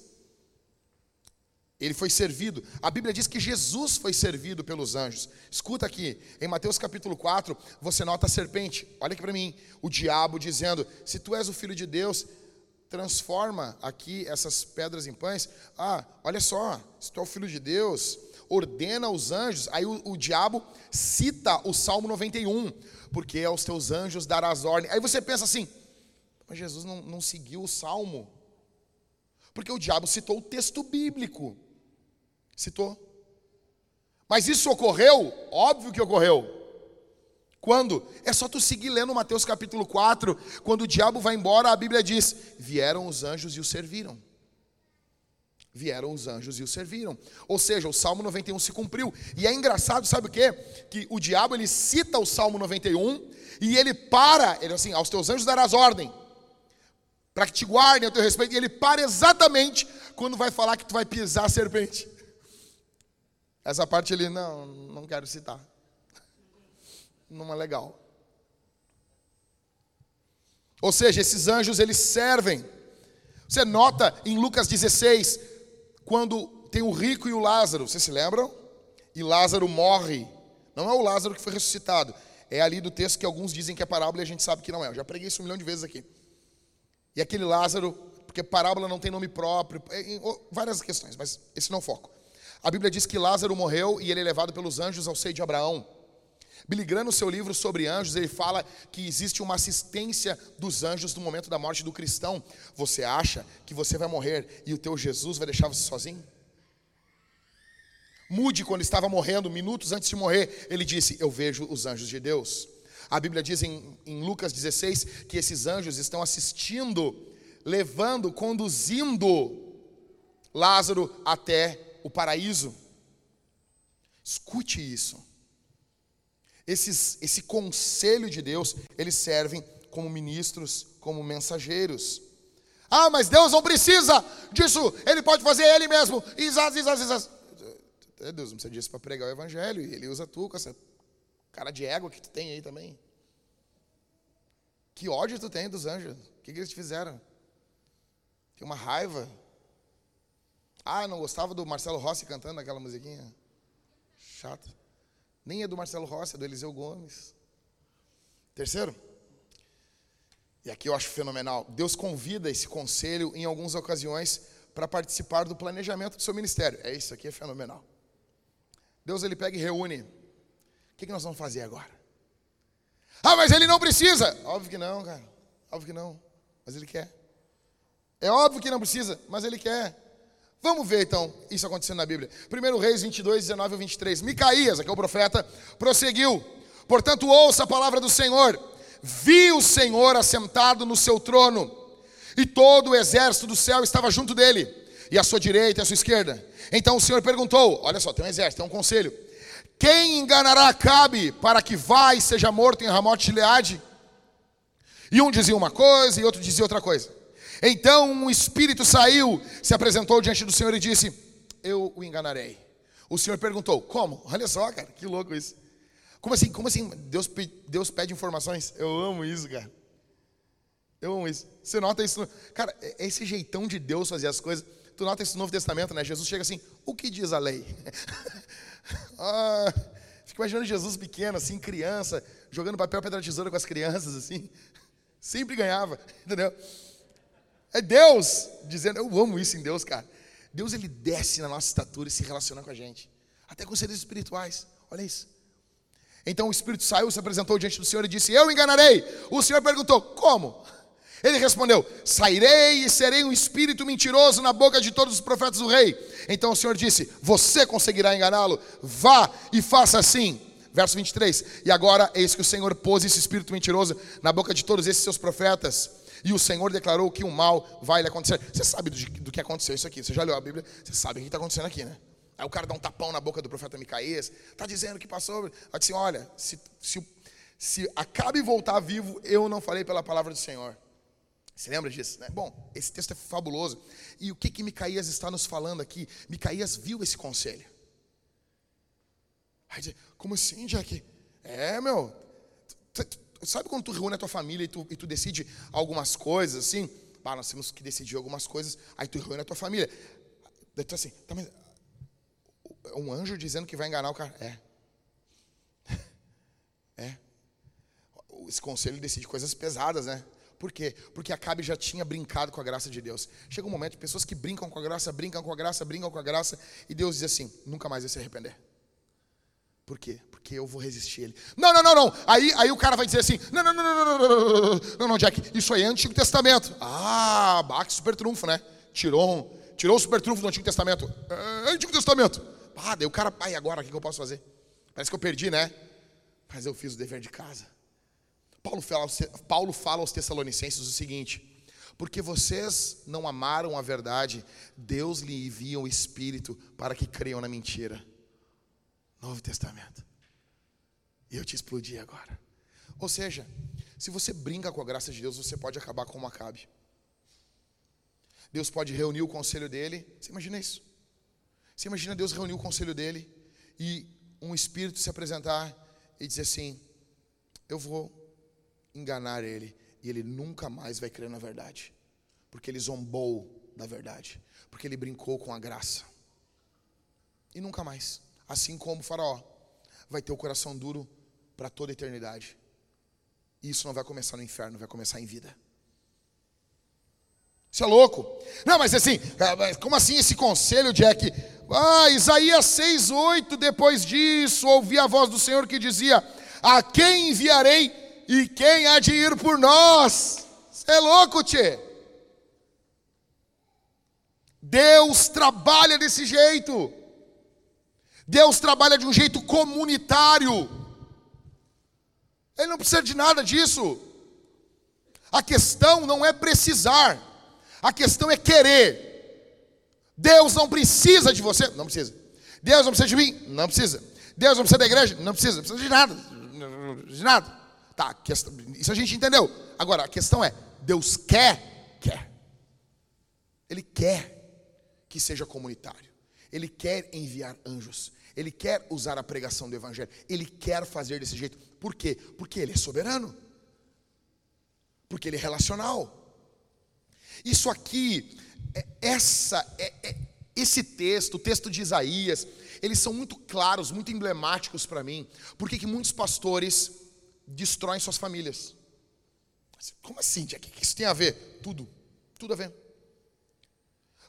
Ele foi servido. A Bíblia diz que Jesus foi servido pelos anjos. Escuta aqui, em Mateus capítulo 4, você nota a serpente. Olha aqui para mim, o diabo dizendo: "Se tu és o filho de Deus, transforma aqui essas pedras em pães". Ah, olha só, se tu é o filho de Deus, ordena aos anjos. Aí o, o diabo cita o Salmo 91, porque aos teus anjos darás ordem. Aí você pensa assim: "Mas Jesus não, não seguiu o salmo?" Porque o diabo citou o texto bíblico. Citou. Mas isso ocorreu? Óbvio que ocorreu. Quando? É só tu seguir lendo Mateus capítulo 4, quando o diabo vai embora, a Bíblia diz: vieram os anjos e o serviram. Vieram os anjos e o serviram. Ou seja, o Salmo 91 se cumpriu. E é engraçado, sabe o quê? Que o diabo ele cita o Salmo 91 e ele para, ele assim, aos teus anjos darás ordem, para que te guardem a teu respeito, e ele para exatamente quando vai falar que tu vai pisar a serpente. Essa parte ele, não, não quero citar. <laughs> Não é legal. Ou seja, esses anjos eles servem. Você nota em Lucas 16, quando tem o rico e o Lázaro, vocês se lembram? E Lázaro morre. Não é o Lázaro que foi ressuscitado. É ali do texto que alguns dizem que é parábola e a gente sabe que não é. Eu já preguei isso um milhão de vezes aqui. E aquele Lázaro, porque parábola não tem nome próprio, é, várias questões, mas esse não é o foco. A Bíblia diz que Lázaro morreu e ele é levado pelos anjos ao seio de Abraão. Billy Graham, no seu livro sobre anjos, ele fala que existe uma assistência dos anjos no momento da morte do cristão. Você acha que você vai morrer e o teu Jesus vai deixar você sozinho? Mude, quando estava morrendo, minutos antes de morrer, ele disse: Eu vejo os anjos de Deus. A Bíblia diz em, em Lucas 16 que esses anjos estão assistindo, levando, conduzindo Lázaro até o paraíso. Escute isso. Esses, esse conselho de Deus, eles servem como ministros, como mensageiros. Ah, mas Deus não precisa disso, Ele pode fazer Ele mesmo. Isas, isas, isas. Deus não precisa disso para pregar o Evangelho, e Ele usa tu com essa cara de égua que tu tem aí também. Que ódio tu tem dos anjos? O que, que eles te fizeram? Tem uma raiva. Ah, não gostava do Marcelo Rossi cantando aquela musiquinha? Chato. Nem é do Marcelo Rossi, é do Eliseu Gomes. Terceiro, e aqui eu acho fenomenal, Deus convida esse conselho em algumas ocasiões para participar do planejamento do seu ministério. É isso aqui, é fenomenal. Deus ele pega e reúne. O que, que nós vamos fazer agora? Ah, mas ele não precisa. Óbvio que não, cara. Óbvio que não. Mas ele quer. É óbvio que não precisa, mas ele quer. Vamos ver então isso acontecendo na Bíblia. 1 Reis 22, 19 e 23. Micaías, aqui é o profeta, prosseguiu. Portanto, ouça a palavra do Senhor. Vi o Senhor assentado no seu trono, e todo o exército do céu estava junto dele, e à sua direita e à sua esquerda. Então o Senhor perguntou: Olha só, tem um exército, tem um conselho. Quem enganará Acabe para que vá e seja morto em Ramote de Leade? E um dizia uma coisa e outro dizia outra coisa. Então um espírito saiu, se apresentou diante do Senhor e disse: Eu o enganarei. O Senhor perguntou: Como? Olha só, cara, que louco isso. Como assim? Como assim? Deus, Deus pede informações? Eu amo isso, cara. Eu amo isso. Você nota isso? Cara, é, é esse jeitão de Deus fazer as coisas. Tu nota isso no Novo Testamento, né? Jesus chega assim: O que diz a lei? <laughs> ah, fico imaginando Jesus pequeno, assim, criança, jogando papel, pedra, tesoura com as crianças, assim. <laughs> Sempre ganhava, entendeu? É Deus dizendo, eu amo isso em Deus, cara. Deus ele desce na nossa estatura e se relaciona com a gente, até com seres espirituais. Olha isso. Então o espírito saiu, se apresentou diante do Senhor e disse: Eu enganarei. O Senhor perguntou: Como? Ele respondeu: Sairei e serei um espírito mentiroso na boca de todos os profetas do rei. Então o Senhor disse: Você conseguirá enganá-lo? Vá e faça assim. Verso 23. E agora eis que o Senhor pôs esse espírito mentiroso na boca de todos esses seus profetas e o Senhor declarou que o mal vai lhe acontecer. Você sabe do, do que aconteceu isso aqui, você já leu a Bíblia, você sabe o que está acontecendo aqui, né? Aí o cara dá um tapão na boca do profeta Micaías, está dizendo que passou. Ela disse: Olha, se, se, se acabe voltar vivo, eu não falei pela palavra do Senhor. Você lembra disso? Né? Bom, esse texto é fabuloso. E o que, que Micaías está nos falando aqui? Micaías viu esse conselho. Aí diz, como assim, Jack? É, meu, sabe quando tu reúne a tua família e tu, e tu decide algumas coisas, assim? Pá, nós temos que decidir algumas coisas, aí tu reúne a tua família. Daí tu assim, tá, mas um anjo dizendo que vai enganar o cara. É. <laughs> É. Esse conselho decide coisas pesadas, né? Por quê? Porque Acabe já tinha brincado com a graça de Deus. Chega um momento, pessoas que brincam com a graça, brincam com a graça, brincam com a graça, e Deus diz assim: nunca mais vai se arrepender. Por quê? Porque eu vou resistir ele. Não, não, não, não. Aí, aí o cara vai dizer assim: não, não, não, não, não, não, não, não, não, Jack, isso aí é Antigo Testamento. Ah, baque super trunfo, né? Tirou, tirou o super trunfo do Antigo Testamento. É Antigo Testamento. Ah, daí o cara, pai, agora o que eu posso fazer? Parece que eu perdi, né? Mas eu fiz o dever de casa. Paulo fala, Paulo fala aos Tessalonicenses o seguinte: porque vocês não amaram a verdade, Deus lhe envia o Espírito para que creiam na mentira. Novo Testamento. E eu te explodi agora. Ou seja, se você brinca com a graça de Deus, você pode acabar como Acabe. Deus pode reunir o conselho dele. Você imagina isso? Você imagina Deus reunir o conselho dele e um espírito se apresentar e dizer assim: Eu vou enganar ele e ele nunca mais vai crer na verdade, porque ele zombou da verdade, porque ele brincou com a graça. E nunca mais, assim como o Faraó, vai ter o coração duro para toda a eternidade. Isso não vai começar no inferno, vai começar em vida. Isso é louco. Não, mas assim, ah, como assim esse conselho, Jack? Ah, Isaías 6, 8, depois disso, ouvi a voz do Senhor que dizia: A quem enviarei e quem há de ir por nós? Você é louco, tchê. Deus trabalha desse jeito. Deus trabalha de um jeito comunitário. Ele não precisa de nada disso. A questão não é precisar, a questão é querer. Deus não precisa de você, não precisa. Deus não precisa de mim, não precisa. Deus não precisa da igreja, não precisa, não precisa de nada, de nada. Tá, isso a gente entendeu. Agora, a questão é: Deus quer? Quer. Ele quer que seja comunitário. Ele quer enviar anjos. Ele quer usar a pregação do Evangelho. Ele quer fazer desse jeito. Por quê? Porque Ele é soberano. Porque Ele é relacional. Isso aqui, é, essa, é, é, esse texto, o texto de Isaías, eles são muito claros, muito emblemáticos para mim. Porque que muitos pastores destroem suas famílias. Como assim? O que isso tem a ver? Tudo. Tudo a ver.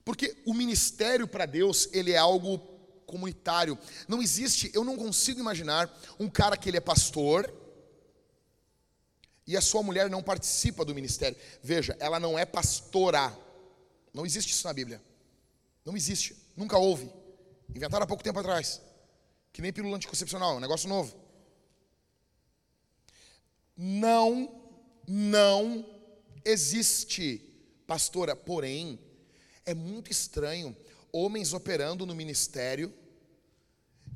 Porque o ministério para Deus, ele é algo comunitário. Não existe, eu não consigo imaginar um cara que ele é pastor e a sua mulher não participa do ministério. Veja, ela não é pastora. Não existe isso na Bíblia. Não existe. Nunca houve. Inventaram há pouco tempo atrás. Que nem pílula anticoncepcional, é um negócio novo não, não existe. Pastora, porém, é muito estranho homens operando no ministério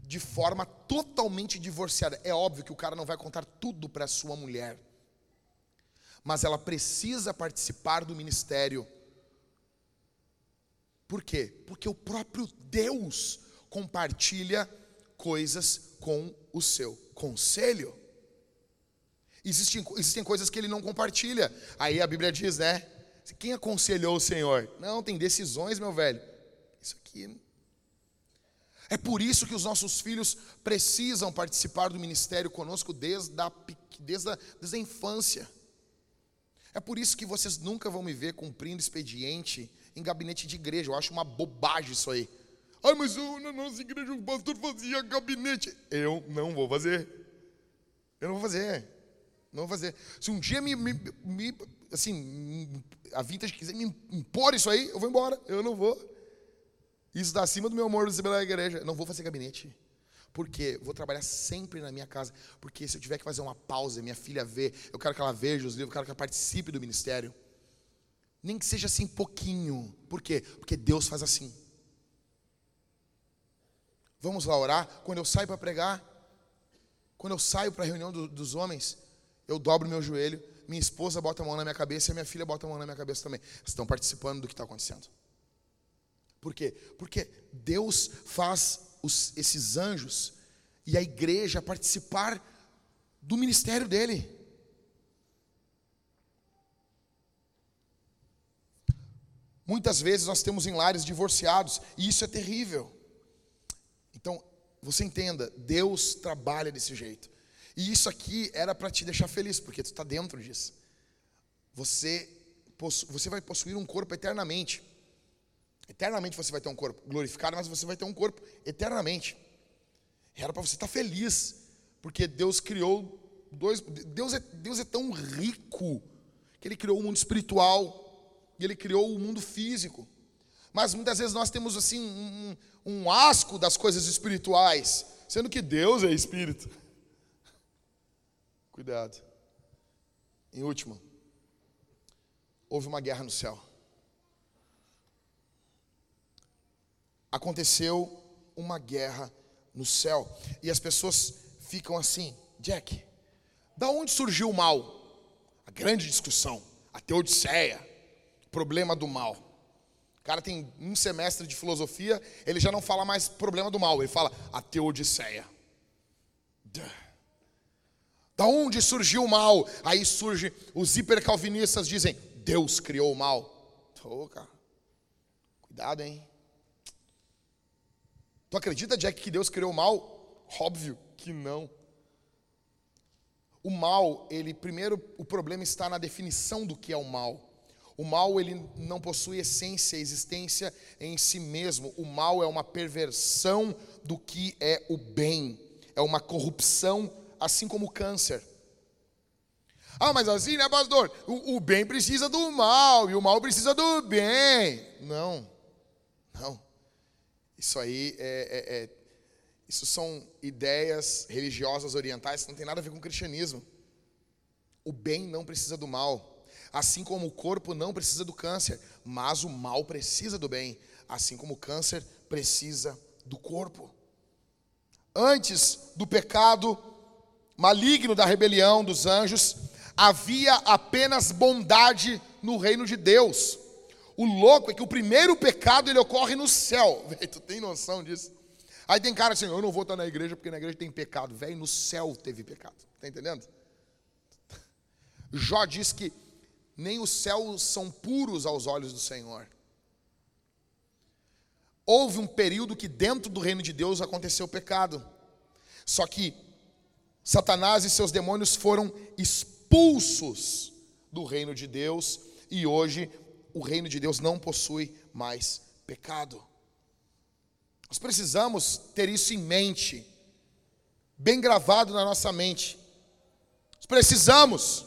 de forma totalmente divorciada. É óbvio que o cara não vai contar tudo para sua mulher, mas ela precisa participar do ministério. Por quê? Porque o próprio Deus compartilha coisas com o seu conselho. Existem, existem coisas que ele não compartilha. Aí a Bíblia diz, né? Quem aconselhou o Senhor? Não, tem decisões, meu velho. Isso aqui. É por isso que os nossos filhos precisam participar do ministério conosco desde a, desde a, desde a infância. É por isso que vocês nunca vão me ver cumprindo expediente em gabinete de igreja. Eu acho uma bobagem isso aí. Ah, mas eu, na nossa igreja o pastor fazia gabinete. Eu não vou fazer. Eu não vou fazer. Não vou fazer. Se um dia me, me, me assim, a Vintage quiser me impor isso aí, eu vou embora. Eu não vou. Isso está acima do meu amor receber da igreja. Não vou fazer gabinete. Por quê? Vou trabalhar sempre na minha casa. Porque se eu tiver que fazer uma pausa, minha filha vê, eu quero que ela veja os livros, eu quero que ela participe do ministério. Nem que seja assim pouquinho. Por quê? Porque Deus faz assim. Vamos lá orar. Quando eu saio para pregar, quando eu saio para a reunião do, dos homens, eu dobro meu joelho, minha esposa bota a mão na minha cabeça e minha filha bota a mão na minha cabeça também. Estão participando do que está acontecendo. Por quê? Porque Deus faz os, esses anjos e a igreja participar do ministério dele. Muitas vezes nós temos em lares divorciados e isso é terrível. Então, você entenda, Deus trabalha desse jeito. E isso aqui era para te deixar feliz, porque tu está dentro disso. Você, você vai possuir um corpo eternamente. Eternamente você vai ter um corpo glorificado, mas você vai ter um corpo eternamente. Era para você estar tá feliz, porque Deus criou dois. Deus é, Deus é tão rico que Ele criou o mundo espiritual e Ele criou o mundo físico. Mas muitas vezes nós temos assim um, um asco das coisas espirituais, sendo que Deus é espírito. <laughs> Cuidado. Em último, houve uma guerra no céu. Aconteceu uma guerra no céu. E as pessoas ficam assim, Jack, da onde surgiu o mal? A grande discussão, a teodiceia, problema do mal. O cara tem um semestre de filosofia, ele já não fala mais problema do mal, ele fala a teodiceia. Da onde surgiu o mal? Aí surge os hipercalvinistas dizem, Deus criou o mal. Ô, cara, cuidado, hein? Tu acredita, Jack, que Deus criou o mal? Óbvio que não. O mal, ele primeiro o problema está na definição do que é o mal. O mal ele não possui essência, existência em si mesmo. O mal é uma perversão do que é o bem. É uma corrupção, assim como o câncer. Ah, mas assim, né, pastor? O, o bem precisa do mal e o mal precisa do bem. Não, não. Isso aí é, é, é, isso são ideias religiosas orientais que não tem nada a ver com o cristianismo. O bem não precisa do mal, assim como o corpo não precisa do câncer, mas o mal precisa do bem, assim como o câncer precisa do corpo. Antes do pecado maligno da rebelião dos anjos, havia apenas bondade no reino de Deus. O louco é que o primeiro pecado ele ocorre no céu. <laughs> Véio, tu tem noção disso? Aí tem cara assim, eu não vou estar na igreja porque na igreja tem pecado. Velho, no céu teve pecado. Tá entendendo? Jó diz que nem os céus são puros aos olhos do Senhor. Houve um período que dentro do reino de Deus aconteceu pecado. Só que Satanás e seus demônios foram expulsos do reino de Deus e hoje o reino de Deus não possui mais pecado. Nós precisamos ter isso em mente, bem gravado na nossa mente. Nós precisamos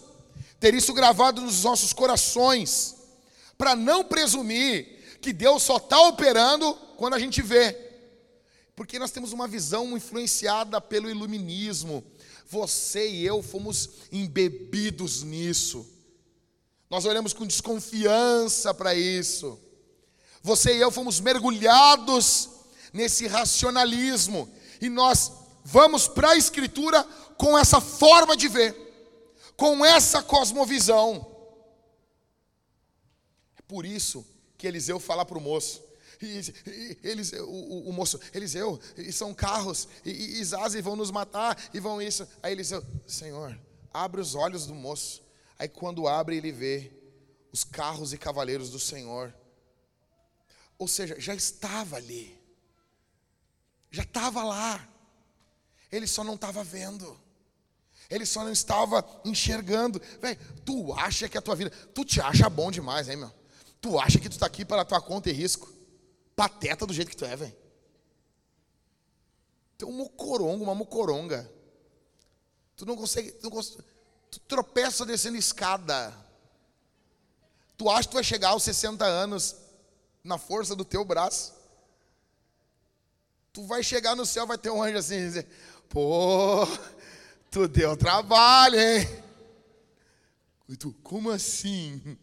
ter isso gravado nos nossos corações, para não presumir que Deus só está operando quando a gente vê. Porque nós temos uma visão influenciada pelo iluminismo. Você e eu fomos embebidos nisso. Nós olhamos com desconfiança para isso. Você e eu fomos mergulhados nesse racionalismo e nós vamos para a Escritura com essa forma de ver, com essa cosmovisão. É por isso que Eliseu fala para o moço. Eliseu, o, o, moço, Eliseu, e são carros, e, e Isaze vão nos matar, e vão isso. Aí Eliseu, Senhor, abre os olhos do moço. Aí quando abre, ele vê os carros e cavaleiros do Senhor. Ou seja, já estava ali. Já estava lá. Ele só não estava vendo. Ele só não estava enxergando. Velho, tu acha que a tua vida. Tu te acha bom demais, hein, meu? Tu acha que tu está aqui para tua conta e risco. Pateta do jeito que tu é, velho. Tu é um mocorongo, uma mocoronga. Tu não consegue. Tu não consegue Tu tropeça descendo escada. Tu acha que tu vai chegar aos 60 anos na força do teu braço? Tu vai chegar no céu, vai ter um anjo assim e dizer: Pô, tu deu trabalho, hein? E tu, como assim?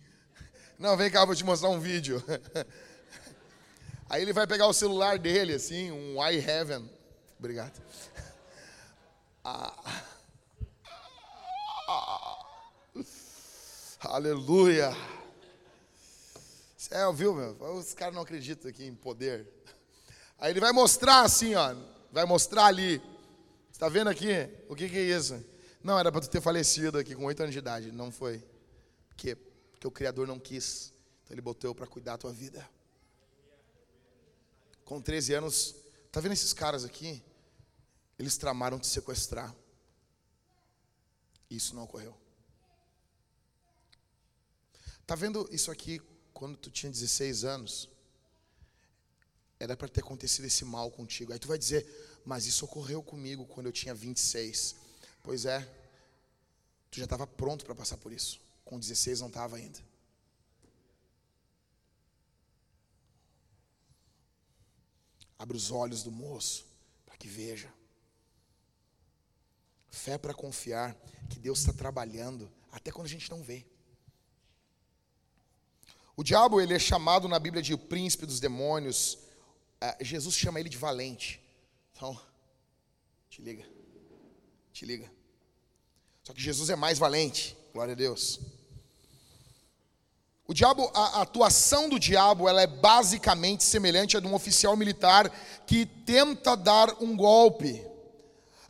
Não, vem cá, vou te mostrar um vídeo. <laughs> Aí ele vai pegar o celular dele, assim, um iHeaven. Obrigado. Ah. Aleluia. É, viu, meu? Os caras não acreditam aqui em poder. Aí ele vai mostrar assim, ó. Vai mostrar ali. Está vendo aqui? O que, que é isso? Não, era para tu ter falecido aqui com oito anos de idade. Não foi. Por quê? Porque o Criador não quis. Então ele botou para cuidar da tua vida. Com 13 anos, tá vendo esses caras aqui? Eles tramaram te sequestrar. Isso não ocorreu. Tá vendo isso aqui quando tu tinha 16 anos? Era para ter acontecido esse mal contigo. Aí tu vai dizer, mas isso ocorreu comigo quando eu tinha 26. Pois é, tu já estava pronto para passar por isso. Com 16 não estava ainda. Abre os olhos do moço para que veja. Fé para confiar que Deus está trabalhando até quando a gente não vê. O diabo ele é chamado na Bíblia de príncipe dos demônios. É, Jesus chama ele de valente. Então, te liga, te liga. Só que Jesus é mais valente. Glória a Deus. O diabo, a, atuação do diabo, ela é basicamente semelhante a de um oficial militar que tenta dar um golpe.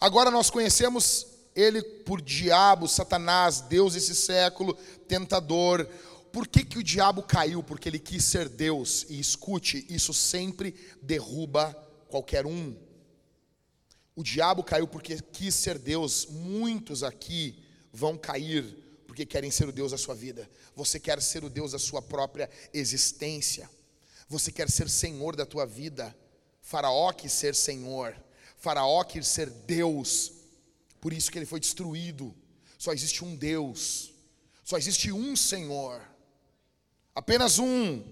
Agora nós conhecemos ele por diabo, Satanás, Deus desse século, tentador. Por que, que o diabo caiu? Porque ele quis ser Deus. E escute, isso sempre derruba qualquer um. O diabo caiu porque quis ser Deus. Muitos aqui vão cair porque querem ser o Deus da sua vida. Você quer ser o Deus da sua própria existência. Você quer ser senhor da tua vida. Faraó quis ser senhor. Faraó quis ser Deus. Por isso que ele foi destruído. Só existe um Deus. Só existe um Senhor. Apenas um.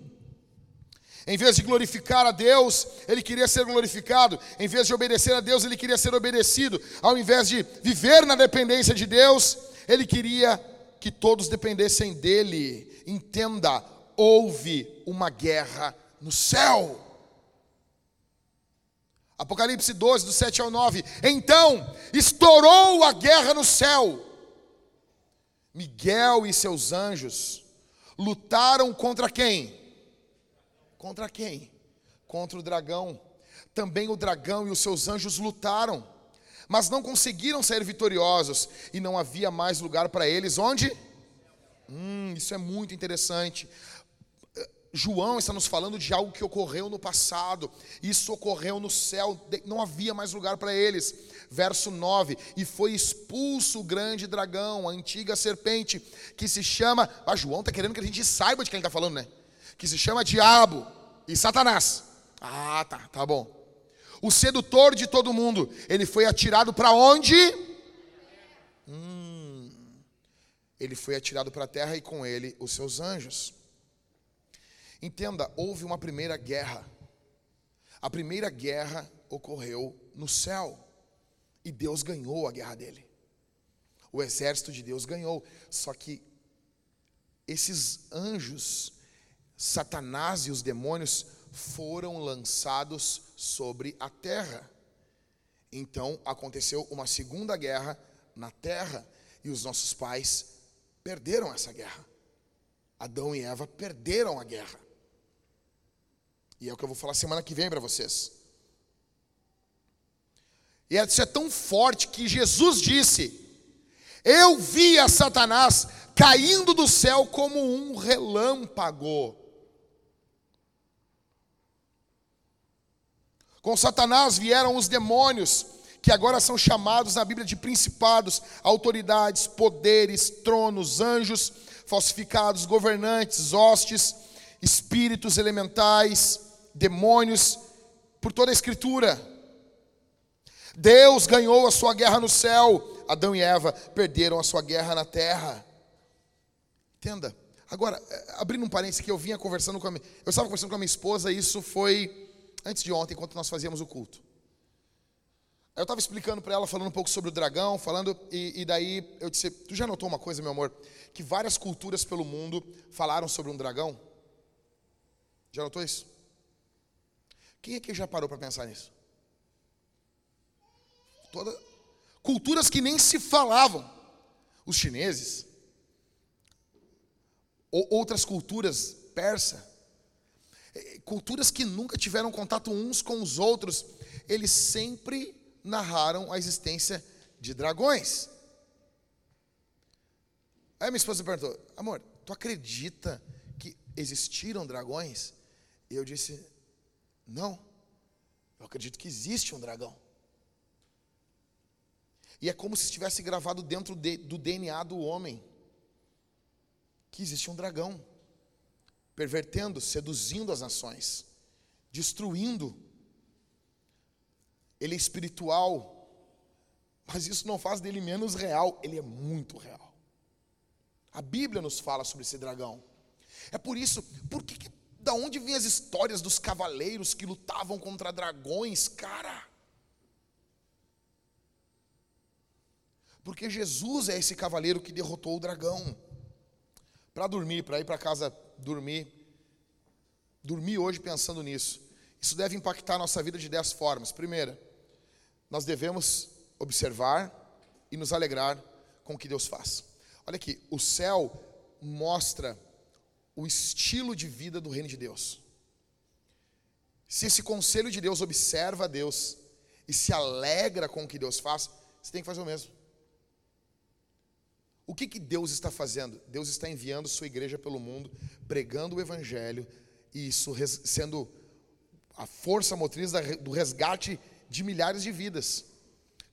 Em vez de glorificar a Deus, ele queria ser glorificado. Em vez de obedecer a Deus, ele queria ser obedecido. Ao invés de viver na dependência de Deus, ele queria que todos dependessem dele. Entenda, houve uma guerra no céu. Apocalipse 12, do 7 ao 9. Então estourou a guerra no céu. Miguel e seus anjos lutaram contra quem? Contra quem? Contra o dragão. Também o dragão e os seus anjos lutaram, mas não conseguiram sair vitoriosos, e não havia mais lugar para eles onde? Hum, isso é muito interessante. João está nos falando de algo que ocorreu no passado, isso ocorreu no céu, não havia mais lugar para eles. Verso 9: E foi expulso o grande dragão, a antiga serpente, que se chama. Ah, João está querendo que a gente saiba de quem está falando, né? Que se chama Diabo e Satanás. Ah, tá, tá bom. O sedutor de todo mundo, ele foi atirado para onde? Hum, ele foi atirado para a terra e com ele os seus anjos. Entenda, houve uma primeira guerra. A primeira guerra ocorreu no céu. E Deus ganhou a guerra dele. O exército de Deus ganhou. Só que esses anjos, Satanás e os demônios, foram lançados sobre a terra. Então aconteceu uma segunda guerra na terra. E os nossos pais perderam essa guerra. Adão e Eva perderam a guerra. E é o que eu vou falar semana que vem para vocês. E isso é tão forte que Jesus disse: Eu vi a Satanás caindo do céu como um relâmpago. Com Satanás vieram os demônios, que agora são chamados na Bíblia de principados, autoridades, poderes, tronos, anjos, falsificados, governantes, hostes, espíritos elementais demônios, por toda a Escritura. Deus ganhou a sua guerra no céu, Adão e Eva perderam a sua guerra na terra. Entenda. Agora, eh, abrindo um parênteses que eu vinha conversando com a minha, eu estava conversando com a minha esposa, isso foi antes de ontem, enquanto nós fazíamos o culto. Eu estava explicando para ela, falando um pouco sobre o dragão, falando, e, e, daí eu disse: Tu já notou uma coisa, meu amor? Que várias culturas pelo mundo falaram sobre um dragão? Já notou isso? Quem aqui já parou para pensar nisso? Toda... Culturas que nem se falavam. Os chineses, ou outras culturas, persa, é, culturas que nunca tiveram contato uns com os outros, eles sempre narraram a existência de dragões. Aí minha esposa perguntou: Amor, tu acredita que existiram dragões? E eu disse: Não, eu acredito que existe um dragão. E é como se estivesse gravado dentro de, do DNA do homem que existe um dragão pervertendo, seduzindo as nações, destruindo. Ele é espiritual, mas isso não faz dele menos real, ele é muito real. A Bíblia nos fala sobre esse dragão. É por isso, por que, que da onde vêm as histórias dos cavaleiros que lutavam contra dragões, cara? Porque Jesus é esse cavaleiro que derrotou o dragão. Para dormir, para ir para casa dormir, dormir hoje pensando nisso. Isso deve impactar a nossa vida de dez formas. Primeira, nós devemos observar e nos alegrar com o que Deus faz. Olha aqui, o céu mostra o estilo de vida do reino de Deus. Se esse conselho de Deus observa Deus e se alegra com o que Deus faz, você tem que fazer o mesmo. O que, que Deus está fazendo? Deus está enviando sua igreja pelo mundo, pregando o evangelho, e isso sendo a força motriz do resgate de milhares de vidas.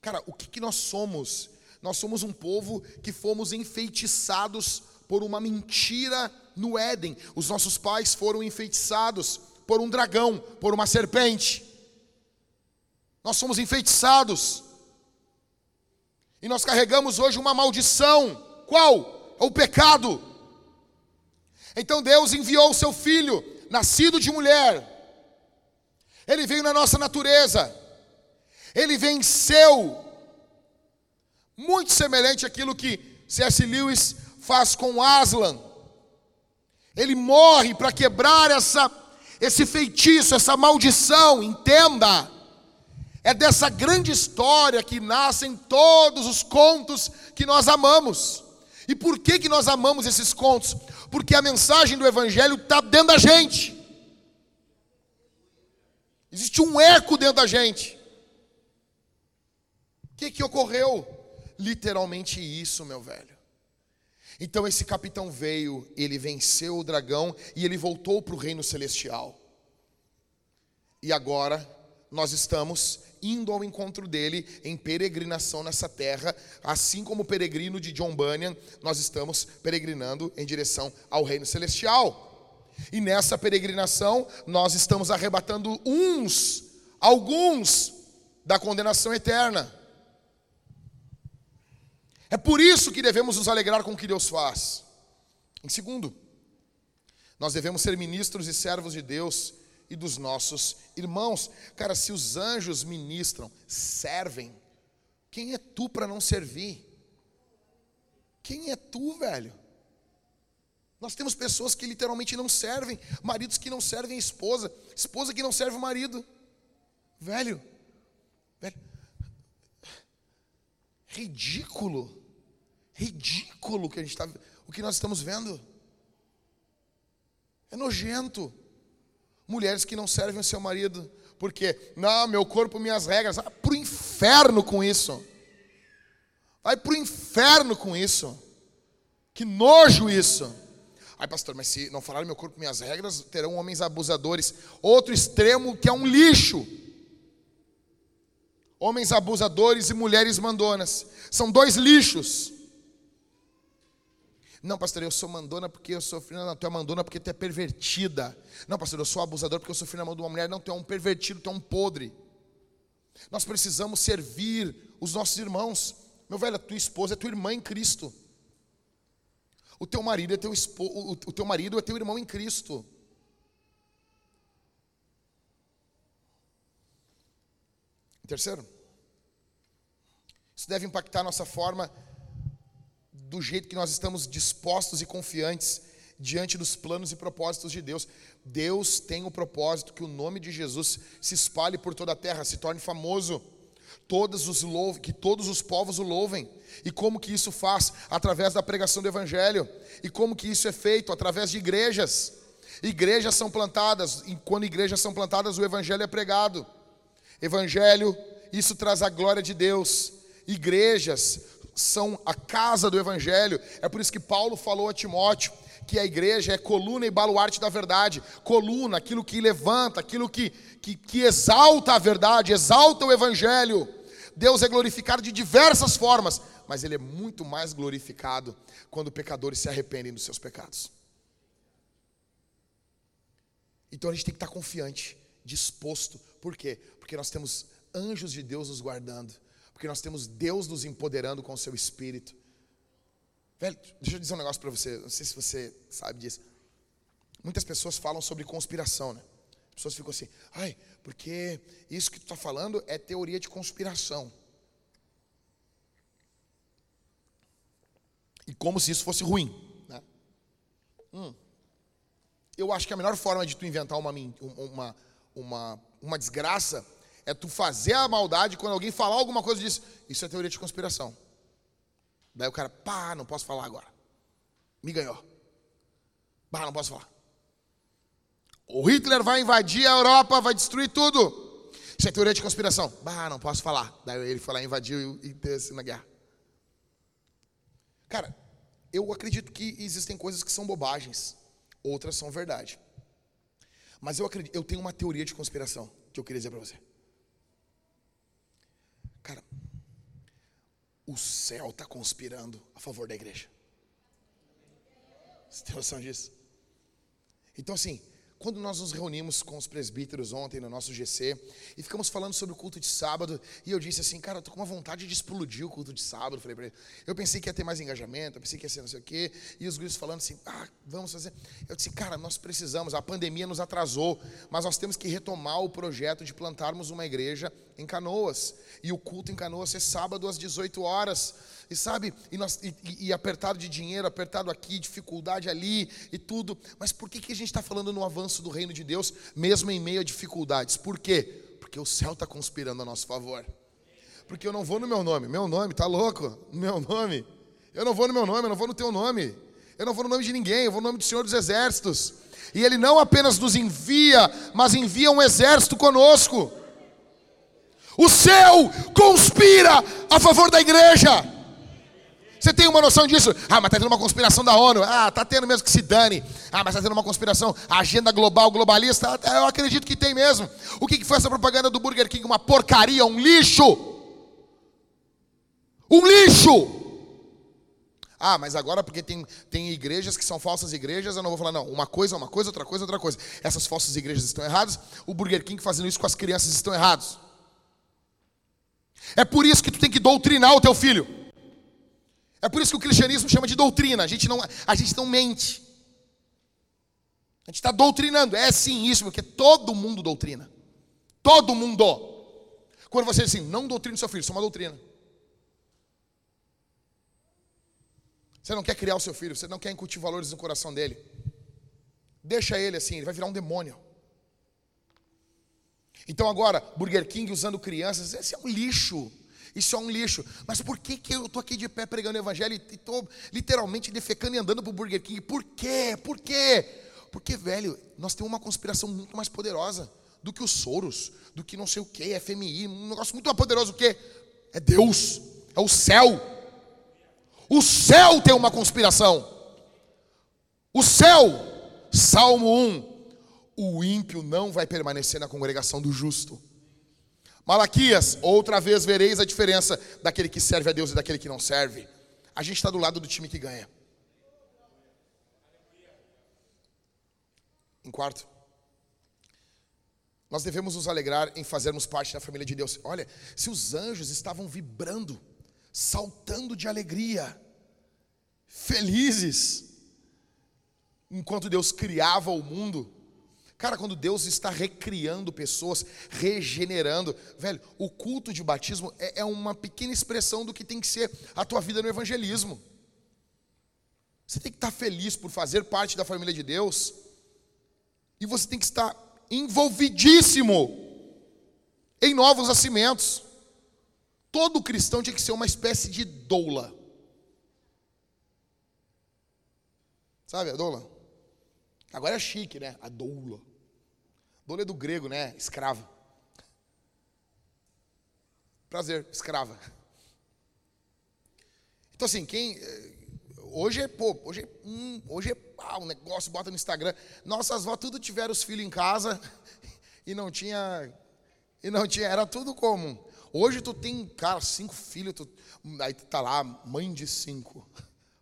Cara, o que, que nós somos? Nós somos um povo que fomos enfeitiçados por uma mentira no Éden. Os nossos pais foram enfeitiçados por um dragão, por uma serpente. Nós somos enfeitiçados. E nós carregamos hoje uma maldição. Qual? O pecado. Então Deus enviou o seu filho, nascido de mulher. Ele veio na nossa natureza. Ele venceu. Muito semelhante àquilo que C.S. Lewis faz com Aslan. Ele morre para quebrar essa esse feitiço, essa maldição, entenda. É dessa grande história que nascem todos os contos que nós amamos. E por que, que nós amamos esses contos? Porque a mensagem do Evangelho está dentro da gente. Existe um eco dentro da gente. O que, que ocorreu? Literalmente isso, meu velho. Então esse capitão veio, ele venceu o dragão e ele voltou para o reino celestial. E agora nós estamos indo ao encontro dele em peregrinação nessa terra, assim como o peregrino de John Bunyan, nós estamos peregrinando em direção ao reino celestial. E nessa peregrinação, nós estamos arrebatando uns, alguns, da condenação eterna. É por isso que devemos nos alegrar com o que Deus faz. Em segundo, nós devemos ser ministros e servos de Deus e dos nossos irmãos. Cara, se os anjos ministram, servem, quem é tu para não servir? Quem é tu, velho? Nós temos pessoas que literalmente não servem, maridos que não servem esposa, esposa que não serve o marido. Velho, velho, ridículo, ridículo que a gente tá, o que nós estamos vendo. É nojento mulheres que não servem o seu marido, porque, não, meu corpo, minhas regras, vai para o inferno com isso. Vai para o inferno com isso. Que nojo isso. Ai, pastor, mas se não falar meu corpo, minhas regras, terão homens abusadores. Outro extremo que é um lixo. Homens abusadores e mulheres mandonas. São dois lixos. Não, pastor, eu sou mandona porque eu sofri. Não, tu é mandona porque tu é pervertida. Não, pastor, eu sou abusador porque eu sofri na mão de uma mulher. Não, tu é um pervertido, tu é um podre. Nós precisamos servir os nossos irmãos. Meu velho, a tua esposa é tua irmã em Cristo. O teu marido é teu, espo... o teu marido é teu irmão em Cristo. Terceiro, isso deve impactar a nossa forma do jeito que nós estamos dispostos e confiantes diante dos planos e propósitos de Deus. Deus tem o propósito que o nome de Jesus se espalhe por toda a terra, se torne famoso, todos os louve, que todos os povos o louvem. E como que isso faz? Através da pregação do evangelho. E como que isso é feito? Através de igrejas. Igrejas são plantadas, e quando igrejas são plantadas, o evangelho é pregado. Evangelho, isso traz a glória de Deus. Igrejas, são a casa do evangelho. É por isso que Paulo falou a Timóteo que a igreja é coluna e baluarte da verdade. Coluna, aquilo que levanta, aquilo que, que, que exalta a verdade, exalta o evangelho. Deus é glorificado de diversas formas, mas Ele é muito mais glorificado quando pecadores se arrependem dos seus pecados. Então a gente tem que estar confiante, disposto. Por quê? Porque nós temos anjos de Deus nos guardando. Porque nós temos Deus nos empoderando com o seu espírito. Velho, deixa eu dizer um negócio para você. Não sei se você sabe disso. Muitas pessoas falam sobre conspiração, né? As pessoas ficam assim, ai, porque isso que tu está falando é teoria de conspiração. E como se isso fosse ruim. Né? Hum. Eu acho que a melhor forma de tu inventar uma, uma, uma, uma desgraça é tu fazer a maldade quando alguém falar alguma coisa disso. Isso é teoria de conspiração. Daí o cara, pá, não posso falar agora. Me ganhou. Pá, não posso falar. O Hitler vai invadir a Europa, vai destruir tudo. Isso é teoria de conspiração. Bah, não posso falar. Daí ele foi lá, invadiu e desce na guerra. Cara, eu acredito que existem coisas que são bobagens, outras são verdade. Mas eu acredito, eu tenho uma teoria de conspiração que eu queria dizer para você. Cara, o céu está conspirando a favor da igreja. Você tem noção disso? Então, assim, quando nós nos reunimos com os presbíteros ontem no nosso GC e ficamos falando sobre o culto de sábado, e eu disse assim, cara, eu tô com uma vontade de explodir o culto de sábado. Falei para ele, eu pensei que ia ter mais engajamento, eu pensei que ia ser não sei o quê, e os guris falando assim, ah, vamos fazer. Eu disse, cara, nós precisamos, a pandemia nos atrasou, mas nós temos que retomar o projeto de plantarmos uma igreja em Canoas, e o culto em Canoas é sábado às 18 horas. E sabe, e, nós, e, e, apertado de dinheiro, apertado aqui, dificuldade ali e tudo. Mas por que, que a gente está falando no avanço do reino de Deus, mesmo em meio a dificuldades? Por quê? Porque o céu está conspirando a nosso favor. Porque eu não vou no meu nome. Meu nome, tá louco? Meu nome. Eu não vou no meu nome, eu não vou no teu nome. Eu não vou no nome de ninguém, eu vou no nome do Senhor dos Exércitos. E Ele não apenas nos envia, mas envia um exército conosco. O céu conspira a favor da igreja. Você tem uma noção disso? Ah, mas está tendo uma conspiração da ONU. Ah, está tendo mesmo que se dane. Ah, mas está tendo uma conspiração, agenda global, globalista. Eu acredito que tem mesmo. O que foi essa propaganda do Burger King? Uma porcaria, um lixo. Um lixo. Ah, mas agora porque tem, tem igrejas que são falsas igrejas, eu não vou falar, não. Uma coisa é uma coisa, outra coisa é outra coisa. Essas falsas igrejas estão erradas, o Burger King fazendo isso com as crianças estão errados. É por isso que tu tem que doutrinar o teu filho. É por isso que o cristianismo chama de doutrina. A gente não, a gente não mente. A gente está doutrinando. É sim isso, porque todo mundo doutrina. Todo mundo. Quando você diz assim, não doutrine seu filho, isso é uma doutrina. Você não quer criar o seu filho, você não quer incutir valores no coração dele. Deixa ele assim, ele vai virar um demônio. Então agora, Burger King usando crianças, esse é um lixo. Isso é um lixo. Mas por que, que eu estou aqui de pé pregando o evangelho e estou literalmente defecando e andando para o Burger King? Por quê? Por quê? Porque, velho, nós temos uma conspiração muito mais poderosa do que os Soros, do que não sei o que, FMI, um negócio muito mais poderoso do que é Deus, é o céu. O céu tem uma conspiração. O céu, Salmo 1, o ímpio não vai permanecer na congregação do justo. Malaquias, outra vez vereis a diferença daquele que serve a Deus e daquele que não serve. A gente está do lado do time que ganha. Em quarto, nós devemos nos alegrar em fazermos parte da família de Deus. Olha, se os anjos estavam vibrando, saltando de alegria, felizes, enquanto Deus criava o mundo, Cara, quando Deus está recriando pessoas, regenerando, velho, o culto de batismo é, é uma pequena expressão do que tem que ser a tua vida no evangelismo. Você tem que estar feliz por fazer parte da família de Deus, e você tem que estar envolvidíssimo em novos nascimentos. Todo cristão tinha que ser uma espécie de doula. Sabe a doula? Agora é chique, né? A doula. Doula é do grego, né? Escrava. Prazer, escrava. Então assim, quem hoje é, pô, hoje é, hum, hoje é ah, um negócio, bota no Instagram. Nossas avós tudo tiveram os filhos em casa <laughs> e não tinha e não tinha, era tudo comum. Hoje tu tem, cara, cinco filhos, tu, aí tu tá lá, mãe de cinco.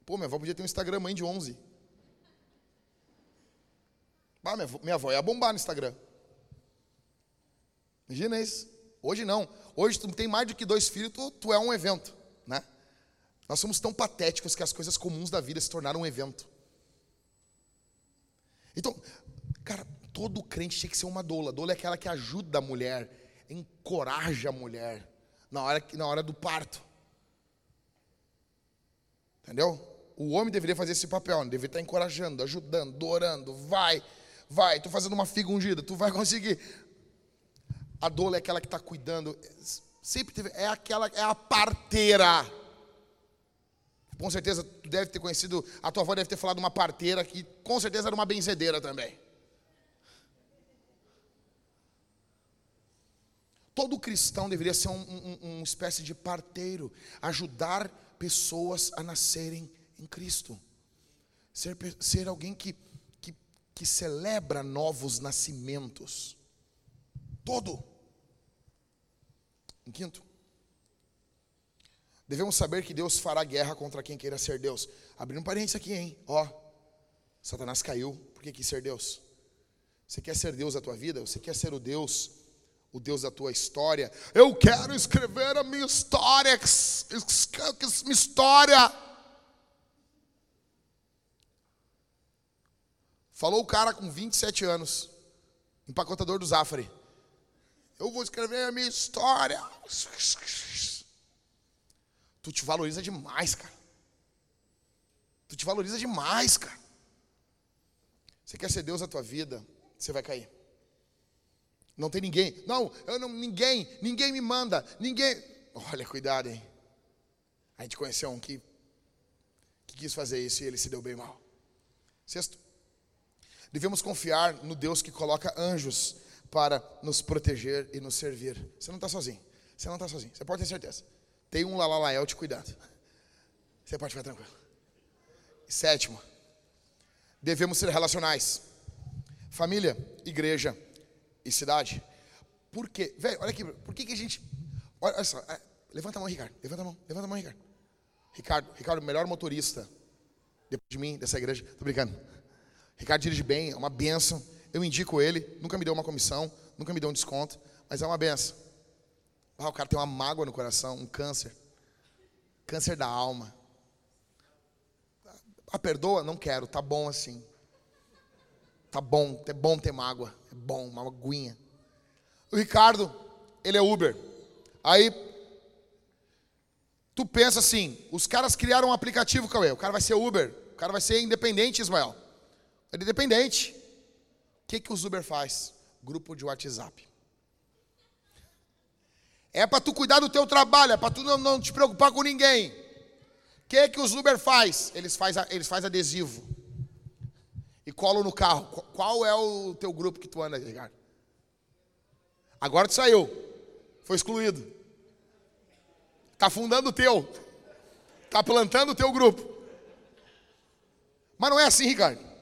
Pô, minha avó podia ter um Instagram mãe de onze. Ah, minha, minha avó ia bombar no Instagram. Imagina isso. Hoje não. Hoje tu tem mais do que dois filhos, tu, tu é um evento, né? Nós somos tão patéticos que as coisas comuns da vida se tornaram um evento. Então, cara, todo crente tinha que ser uma doula. Doula é aquela que ajuda a mulher, encoraja a mulher na hora, na hora do parto. Entendeu? O homem deveria fazer esse papel, ele deveria estar encorajando, ajudando, orando, vai, vai, tu fazendo uma figa ungida, tu vai conseguir. A doula é aquela que está cuidando, sempre teve, é aquela, é a parteira. Com certeza tu deve ter conhecido, a tua avó deve ter falado uma parteira que com certeza era uma benzedeira também. Todo cristão deveria ser um, um, uma espécie de parteiro, ajudar pessoas a nascerem em Cristo, ser, ser alguém que, que, que celebra novos nascimentos. Todo. Em quinto, devemos saber que Deus fará guerra contra quem queira ser Deus. Abrindo um parênteses aqui, hein? Ó, Satanás caiu porque quis ser Deus. Você quer ser Deus da tua vida? Você quer ser o Deus o Deus da tua história. Eu quero escrever a minha história, minha história. Falou o cara com 27 anos, empacotador do Zafari. Eu vou escrever a minha história. Tu te valoriza demais, cara. Tu te valoriza demais, cara. Você quer ser Deus da tua vida, você vai cair. Não tem ninguém. Não, eu não, ninguém, ninguém me manda, ninguém. Olha, cuidado, hein? A gente conheceu um que, que quis fazer isso e ele se deu bem mal. Sexto, devemos confiar no Deus que coloca anjos para nos proteger e nos servir. Você não está sozinho. Você não está sozinho. Você pode ter certeza. Tem um Lalalael te cuidado. Você pode ficar tranquilo. sétimo, devemos ser relacionais. Família, igreja, e cidade. Por quê? Velho, olha aqui, por que, que a gente. Olha, olha só, é, levanta a mão, Ricardo. Levanta a mão, levanta a mão, Ricardo. Ricardo, Ricardo, melhor motorista depois de mim, dessa igreja. Tô brincando. Ricardo dirige bem, é uma benção. Eu indico ele, nunca me deu uma comissão, nunca me deu um desconto, mas é uma benção. Ah, o cara tem uma mágoa no coração, um câncer. Câncer da alma. Ah, perdoa? Não quero, tá bom assim. Tá bom, é bom ter mágoa. É bom, uma aguinha. O Ricardo, ele é Uber. Aí, tu pensa assim, os caras criaram um aplicativo, Cauê. O cara vai ser Uber. O cara vai ser independente, Ismael. É independente. O que, que os Uber faz? Grupo de WhatsApp. É para tu cuidar do teu trabalho, é para tu não, não, te preocupar com ninguém. O que, que os Uber faz? Eles fazem eles faz adesivo e colo no carro. Qual é o teu grupo que tu anda, Ricardo? Agora tu saiu. Foi excluído. Está fundando o teu. Está plantando o teu grupo. Mas não é assim, Ricardo.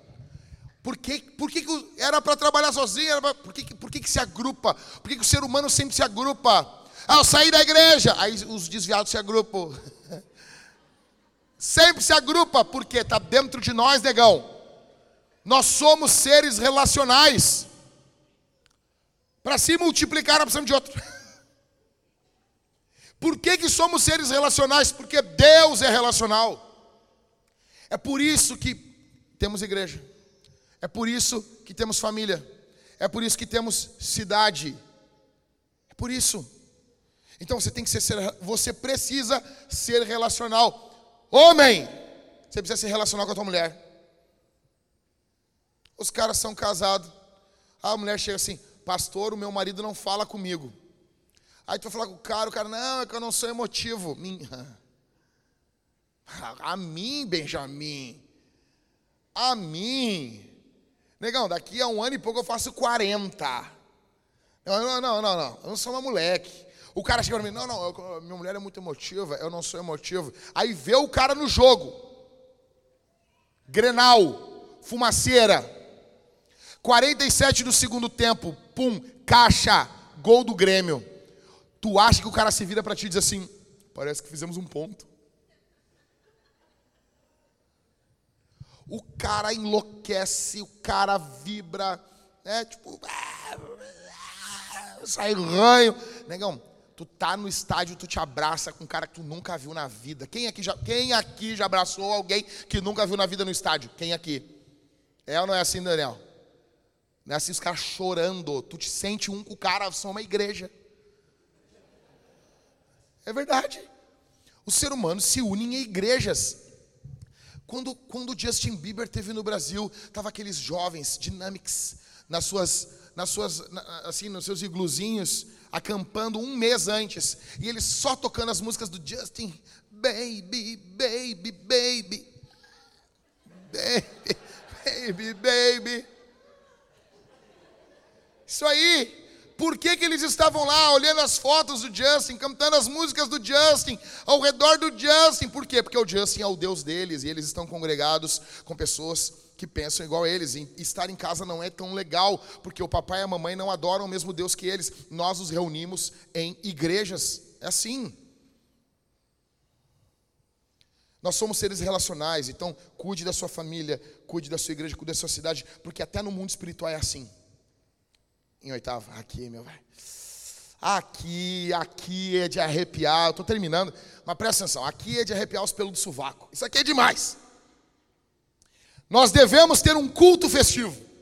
Por por que, que era para trabalhar sozinho? Pra, por que, por que, que se agrupa? Por que, que o ser humano sempre se agrupa? Ah, eu saí da igreja. Aí os desviados se agrupam. <laughs> sempre se agrupa, porque está dentro de nós, negão. Nós somos seres relacionais. Para se multiplicar, nós precisamos de outro. <laughs> Por que, que somos seres relacionais? Porque Deus é relacional. É por isso que temos igreja. É por isso que temos família. É por isso que temos cidade. É por isso. Então você tem que ser, você precisa ser relacional. Homem, você precisa ser relacional com a tua mulher. Os caras são casados. A mulher chega assim, pastor, o meu marido não fala comigo. Aí tu vai falar com o cara, o cara, não, é que eu não sou emotivo. <laughs> A mim, Benjamin. A mim. Negão, daqui a um ano e pouco eu faço 40. Não, não, não, não, não. Eu não sou uma moleque. O cara chega pra mim, não, não, eu, minha mulher é muito emotiva, eu não sou emotivo. Aí vê o cara no jogo. Grenal, fumaceira. 47 do segundo tempo, pum, caixa, gol do Grêmio. Tu acha que o cara se vira para ti e diz assim: parece que fizemos um ponto. O cara enlouquece, o cara vibra, né? Tipo, sai ranho. Negão, tu tá no estádio, tu te abraça com um cara que tu nunca viu na vida. Quem aqui já, quem aqui já abraçou alguém que nunca viu na vida no estádio? Quem aqui? É ou não é assim, Daniel? Não é assim os caras chorando. Tu te sente um com o cara, são uma igreja. É verdade. O ser humano se une em igrejas. Quando, quando Justin Bieber teve no Brasil, tava aqueles jovens, dynamics, nas suas, nas suas, assim, nos seus igluzinhos, acampando um mês antes, e eles só tocando as músicas do Justin, baby, baby, baby, baby, baby, baby. Isso aí. Por que, que eles estavam lá olhando as fotos do Justin, cantando as músicas do Justin, ao redor do Justin? Por quê? Porque o Justin é o Deus deles e eles estão congregados com pessoas que pensam igual a eles. E estar em casa não é tão legal, porque o papai e a mamãe não adoram o mesmo Deus que eles. Nós nos reunimos em igrejas. É assim. Nós somos seres relacionais, então cuide da sua família, cuide da sua igreja, cuide da sua cidade, porque até no mundo espiritual é assim em oitavo. Aqui, meu velho. Aqui, aqui é de arrepiar. Eu estou terminando, mas presta atenção. Aqui é de arrepiar os pelos do sovaco. Isso aqui é demais. Nós devemos ter um culto festivo. <laughs>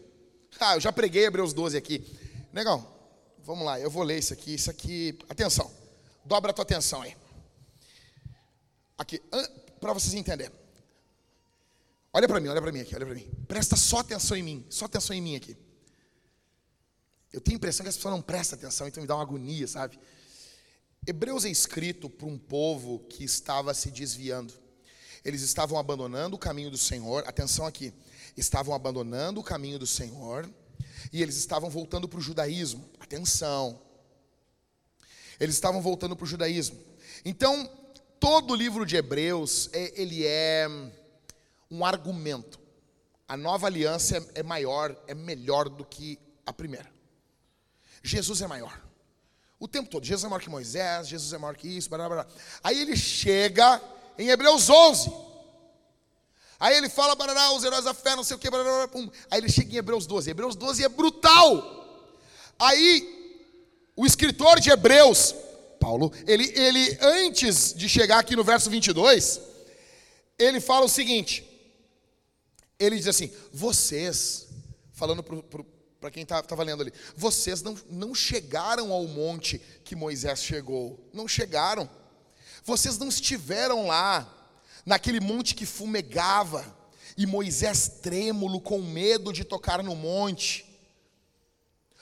Ah, eu já preguei Hebreus 12 aqui. Negão, vamos lá, eu vou ler isso aqui. Isso aqui, atenção. Dobra a tua atenção aí. Aqui, para vocês entenderem. Olha para mim, olha para mim aqui, olha para mim. Presta só atenção em mim, só atenção em mim aqui. Eu tenho a impressão que as pessoas não prestam atenção, então me dá uma agonia, sabe? Hebreus é escrito para um povo que estava se desviando. Eles estavam abandonando o caminho do Senhor. Atenção aqui. Estavam abandonando o caminho do Senhor e eles estavam voltando para o judaísmo. Atenção. Eles estavam voltando para o judaísmo. Então, todo o livro de Hebreus, é, ele é um argumento. A nova aliança é, é maior, é melhor do que a primeira. Jesus é maior. O tempo todo. Jesus é maior que Moisés, Jesus é maior que isso, blá, blá, blá. Aí ele chega em Hebreus 11. Aí ele fala, barará, os heróis da fé, não sei o que, barará, pum. Aí ele chega em Hebreus 12. Hebreus 12 é brutal. Aí, o escritor de Hebreus, Paulo, ele, ele antes de chegar aqui no verso 22, ele fala o seguinte: ele diz assim, vocês, falando para para quem estava tá, tá lendo ali, vocês não, não chegaram ao monte que Moisés chegou, não chegaram, vocês não estiveram lá, naquele monte que fumegava, e Moisés trêmulo, com medo de tocar no monte,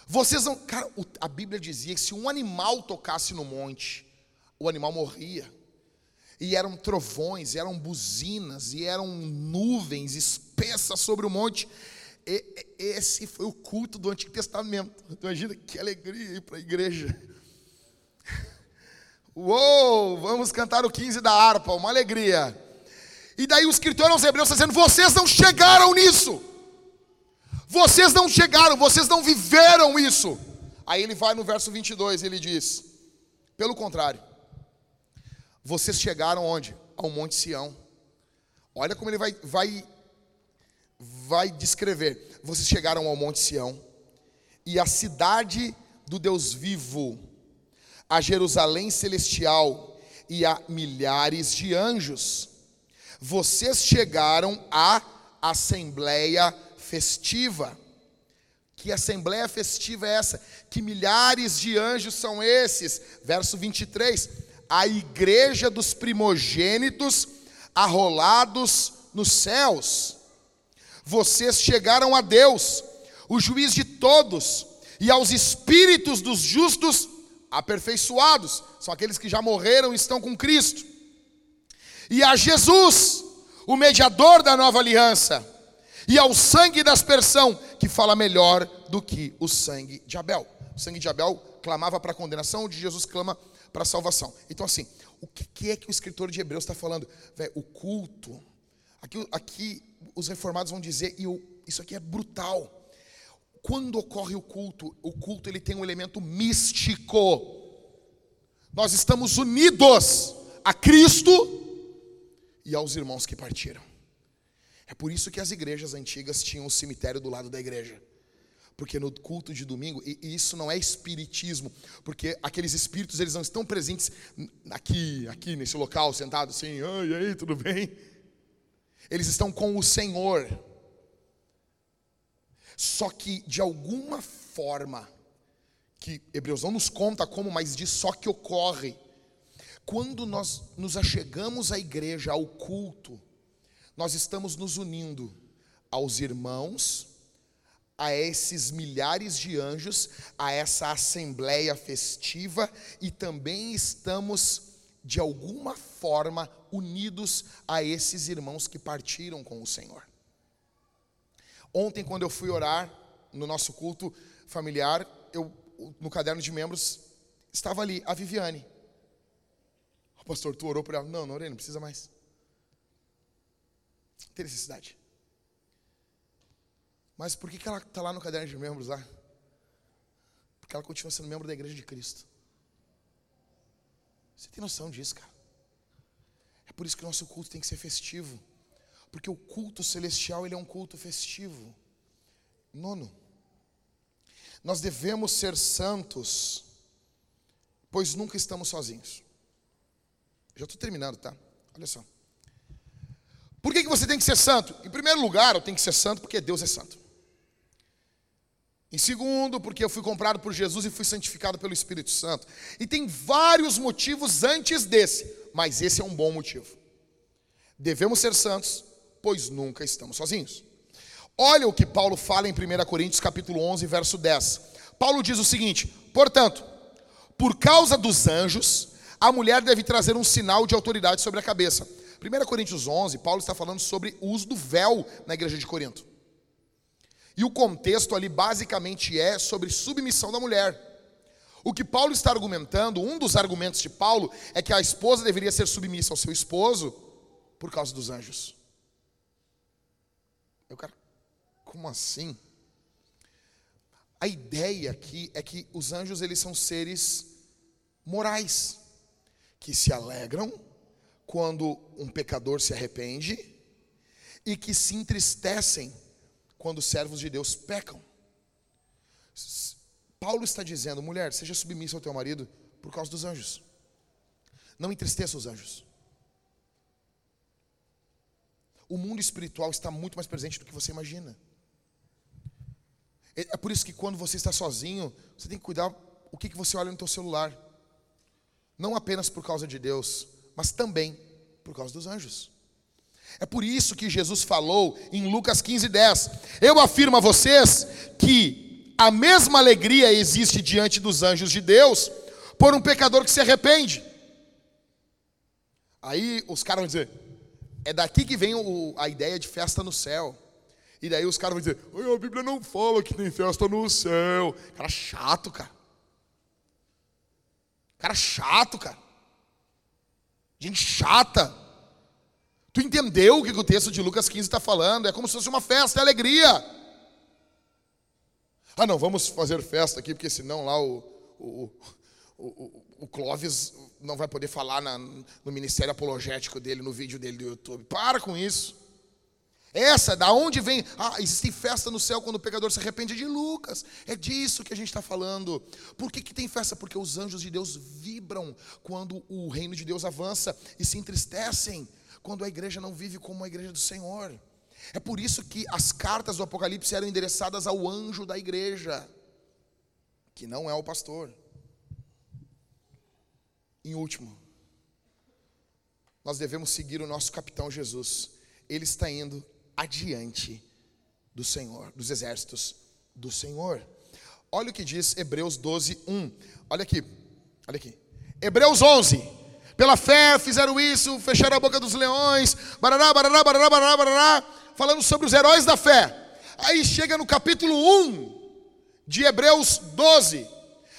vocês não, cara, a Bíblia dizia que se um animal tocasse no monte, o animal morria, e eram trovões, eram buzinas, e eram nuvens espessas sobre o monte, esse foi o culto do Antigo Testamento. Imagina que alegria ir para a igreja. <laughs> Uou, vamos cantar o 15 da harpa, uma alegria. E daí o escritor aos Hebreus está dizendo: vocês não chegaram nisso. Vocês não chegaram, vocês não viveram isso. Aí ele vai no verso 22, ele diz: pelo contrário, vocês chegaram onde? Ao Monte Sião. Olha como ele vai, vai vai descrever: vocês chegaram ao Monte Sião e à cidade do Deus vivo, a Jerusalém celestial e a milhares de anjos. Vocês chegaram à assembleia festiva. Que assembleia festiva é essa? Que milhares de anjos são esses? Verso 23. A igreja dos primogênitos arrolados nos céus vocês chegaram a Deus, o juiz de todos, e aos espíritos dos justos aperfeiçoados, são aqueles que já morreram e estão com Cristo, e a Jesus, o mediador da nova aliança, e ao sangue da aspersão, que fala melhor do que o sangue de Abel. O sangue de Abel clamava para a condenação, o de Jesus clama para a salvação. Então, assim, o que é que o escritor de Hebreus está falando? O culto. Aqui, aqui os reformados vão dizer, e eu, isso aqui é brutal. Quando ocorre o culto, o culto ele tem um elemento místico. Nós estamos unidos a Cristo e aos irmãos que partiram. É por isso que as igrejas antigas tinham o cemitério do lado da igreja. Porque no culto de domingo, e isso não é espiritismo, porque aqueles espíritos eles não estão presentes aqui, aqui nesse local, sentado assim, ai, aí, tudo bem? Eles estão com o Senhor. Só que de alguma forma, que Hebreus não nos conta como, mas diz só que ocorre. Quando nós nos achegamos à igreja, ao culto, nós estamos nos unindo aos irmãos, a esses milhares de anjos, a essa assembleia festiva e também estamos de alguma forma unidos a esses irmãos que partiram com o Senhor. Ontem, quando eu fui orar no nosso culto familiar, eu, no caderno de membros, estava ali a Viviane. O pastor, tu orou por ela? Não, não orei, não precisa mais. Não tem necessidade. Mas por que, que ela está lá no caderno de membros lá? Porque ela continua sendo membro da igreja de Cristo. Você tem noção disso, cara? É por isso que o nosso culto tem que ser festivo. Porque o culto celestial ele é um culto festivo. Nono, nós devemos ser santos, pois nunca estamos sozinhos. Já estou terminando, tá? Olha só. Por que, que você tem que ser santo? Em primeiro lugar, eu tenho que ser santo porque Deus é santo. Em segundo, porque eu fui comprado por Jesus e fui santificado pelo Espírito Santo. E tem vários motivos antes desse, mas esse é um bom motivo. Devemos ser santos, pois nunca estamos sozinhos. Olha o que Paulo fala em 1 Coríntios capítulo 11, verso 10. Paulo diz o seguinte: "Portanto, por causa dos anjos, a mulher deve trazer um sinal de autoridade sobre a cabeça." 1 Coríntios 11, Paulo está falando sobre o uso do véu na igreja de Corinto. E o contexto ali basicamente é sobre submissão da mulher. O que Paulo está argumentando, um dos argumentos de Paulo, é que a esposa deveria ser submissa ao seu esposo por causa dos anjos. Eu quero, como assim? A ideia aqui é que os anjos eles são seres morais que se alegram quando um pecador se arrepende e que se entristecem quando os servos de Deus pecam. Paulo está dizendo, mulher, seja submissa ao teu marido por causa dos anjos. Não entristeça os anjos. O mundo espiritual está muito mais presente do que você imagina. É, é por isso que quando você está sozinho, você tem que cuidar o que, que você olha no teu celular. Não apenas por causa de Deus, mas também por causa dos anjos. É por isso que Jesus falou em Lucas 15, 10: Eu afirmo a vocês que a mesma alegria existe diante dos anjos de Deus por um pecador que se arrepende. Aí os caras vão dizer: É daqui que vem o, a ideia de festa no céu. E daí os caras vão dizer: a Bíblia não fala que tem festa no céu. Cara chato, cara. Cara chato, cara. Gente chata. Tu entendeu o que o texto de Lucas 15 está falando? É como se fosse uma festa, é alegria. Ah, não, vamos fazer festa aqui, porque senão lá o, o, o, o Clóvis não vai poder falar na, no ministério apologético dele, no vídeo dele do YouTube. Para com isso. Essa, da onde vem? Ah, existe festa no céu quando o pecador se arrepende de Lucas. É disso que a gente está falando. Por que, que tem festa? Porque os anjos de Deus vibram quando o reino de Deus avança e se entristecem quando a igreja não vive como a igreja do Senhor. É por isso que as cartas do Apocalipse eram endereçadas ao anjo da igreja, que não é o pastor. Em último, nós devemos seguir o nosso capitão Jesus. Ele está indo adiante do Senhor, dos exércitos do Senhor. Olha o que diz Hebreus 12, 1. Olha aqui, olha aqui. Hebreus 11, pela fé fizeram isso, fecharam a boca dos leões, barará, barará, barará, barará, barará, falando sobre os heróis da fé. Aí chega no capítulo 1 de Hebreus 12.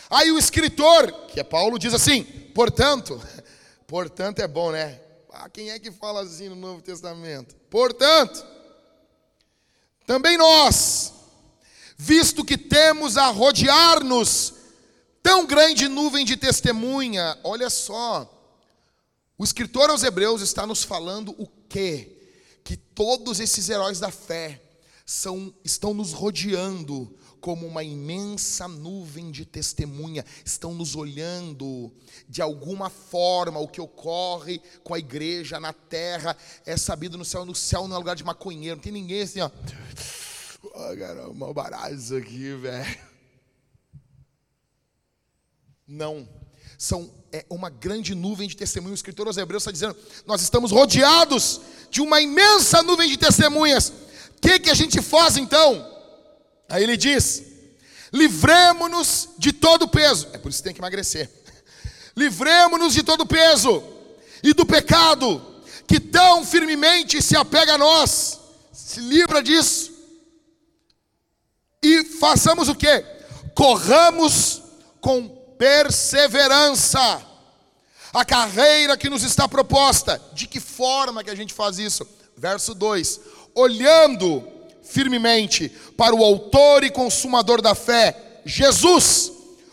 Aí o escritor, que é Paulo, diz assim: Portanto, <laughs> portanto é bom, né? Ah, quem é que fala assim no Novo Testamento? Portanto, também nós, visto que temos a rodear-nos tão grande nuvem de testemunha, olha só, o escritor aos Hebreus está nos falando o quê? Que todos esses heróis da fé são, estão nos rodeando como uma imensa nuvem de testemunha, estão nos olhando de alguma forma. O que ocorre com a igreja na terra é sabido no céu. No céu não é lugar de maconheiro, não tem ninguém assim, ó. Oh, cara, mal barato isso aqui, velho. Não. São é uma grande nuvem de testemunhas. O escritor aos Hebreus está dizendo: nós estamos rodeados de uma imensa nuvem de testemunhas. O que, que a gente faz então? Aí ele diz: livremos-nos de todo peso. É por isso que tem que emagrecer. <laughs> Livremos-nos de todo peso e do pecado que tão firmemente se apega a nós. Se livra disso. E façamos o que? Corramos com perseverança a carreira que nos está proposta. De que forma que a gente faz isso? Verso 2: olhando firmemente para o Autor e Consumador da fé, Jesus,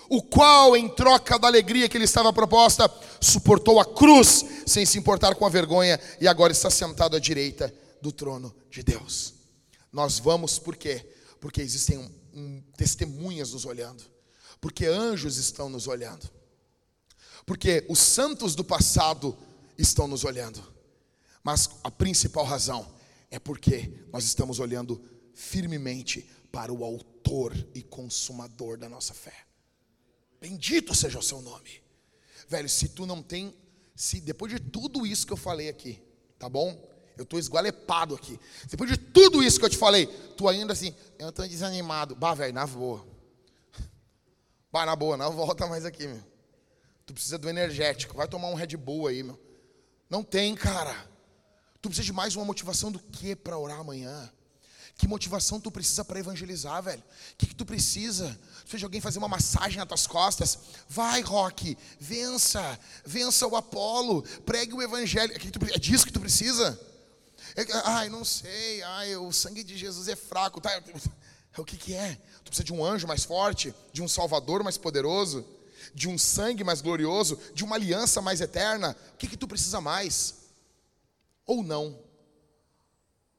o qual, em troca da alegria que lhe estava proposta, suportou a cruz, sem se importar com a vergonha, e agora está sentado à direita do trono de Deus. Nós vamos por quê? Porque existem um, um, testemunhas nos olhando, porque anjos estão nos olhando, porque os santos do passado estão nos olhando, mas a principal razão é porque nós estamos olhando firmemente para o Autor e Consumador da nossa fé. Bendito seja o seu nome. Velho, se tu não tem, se depois de tudo isso que eu falei aqui, tá bom? Eu estou esgualepado aqui. Depois de tudo isso que eu te falei, tu ainda assim, eu estou desanimado. Bah, velho, na boa. Bah, na boa, não <laughs> volta mais aqui, meu. Tu precisa do energético. Vai tomar um Red Bull aí, meu. Não tem, cara. Tu precisa de mais uma motivação do que para orar amanhã? Que motivação tu precisa para evangelizar, velho? O que, que tu precisa? Tu precisa de alguém fazer uma massagem nas tuas costas? Vai, Rock, vença, vença o Apolo, pregue o evangelho. É, que tu, é disso que tu precisa? É, ai, não sei, ai, o sangue de Jesus é fraco. Tá? O que, que é? Tu precisa de um anjo mais forte, de um salvador mais poderoso, de um sangue mais glorioso, de uma aliança mais eterna. O que, que tu precisa mais? ou não.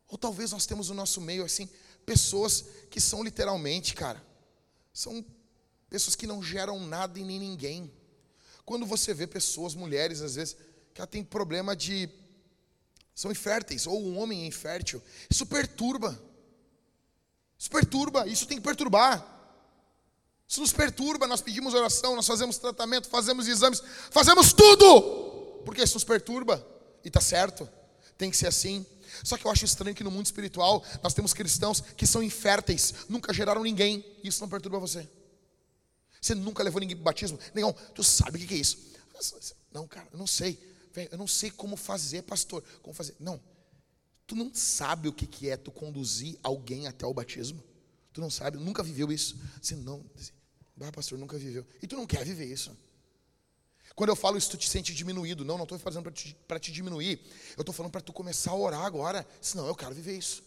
Ou talvez nós temos no nosso meio assim pessoas que são literalmente, cara, são pessoas que não geram nada em nem ninguém. Quando você vê pessoas, mulheres às vezes, que ela tem problema de são inférteis ou um homem é infértil, isso perturba. Isso perturba, isso tem que perturbar. Isso nos perturba, nós pedimos oração, nós fazemos tratamento, fazemos exames, fazemos tudo, porque isso nos perturba, e está certo tem que ser assim. Só que eu acho estranho que no mundo espiritual nós temos cristãos que são inférteis, nunca geraram ninguém, e isso não perturba você. Você nunca levou ninguém para batismo? Negão, tu sabe o que é isso? Não, cara, eu não sei. Eu não sei como fazer, pastor. Como fazer? Não. Tu não sabe o que é tu conduzir alguém até o batismo? Tu não sabe, nunca viveu isso. Você não, ah, pastor, nunca viveu. E tu não quer viver isso. Quando eu falo isso, tu te sente diminuído. Não, não estou fazendo para te, te diminuir. Eu estou falando para tu começar a orar agora. Senão eu quero viver isso.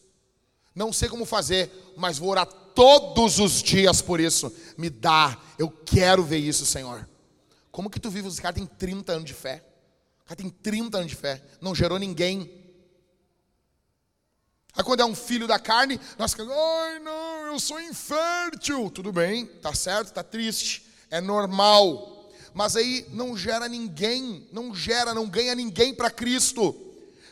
Não sei como fazer, mas vou orar todos os dias por isso. Me dá, eu quero ver isso, Senhor. Como que tu vive? Os caras têm 30 anos de fé. O cara tem 30 anos de fé. Não gerou ninguém. Aí quando é um filho da carne, nós ficamos, ai não, eu sou infértil. Tudo bem, tá certo, tá triste. É normal mas aí não gera ninguém, não gera, não ganha ninguém para Cristo,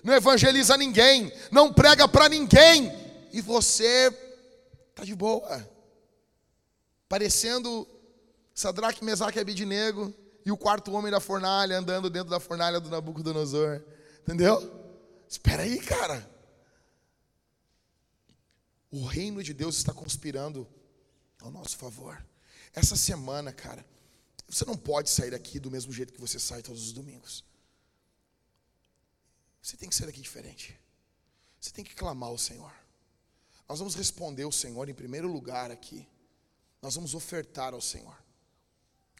não evangeliza ninguém, não prega para ninguém, e você está de boa, parecendo Sadraque, Mesaque e Abidinego, e o quarto homem da fornalha andando dentro da fornalha do Nabucodonosor, entendeu? Espera aí, cara. O reino de Deus está conspirando ao nosso favor. Essa semana, cara, você não pode sair daqui do mesmo jeito que você sai todos os domingos. Você tem que sair daqui diferente. Você tem que clamar ao Senhor. Nós vamos responder ao Senhor em primeiro lugar aqui. Nós vamos ofertar ao Senhor.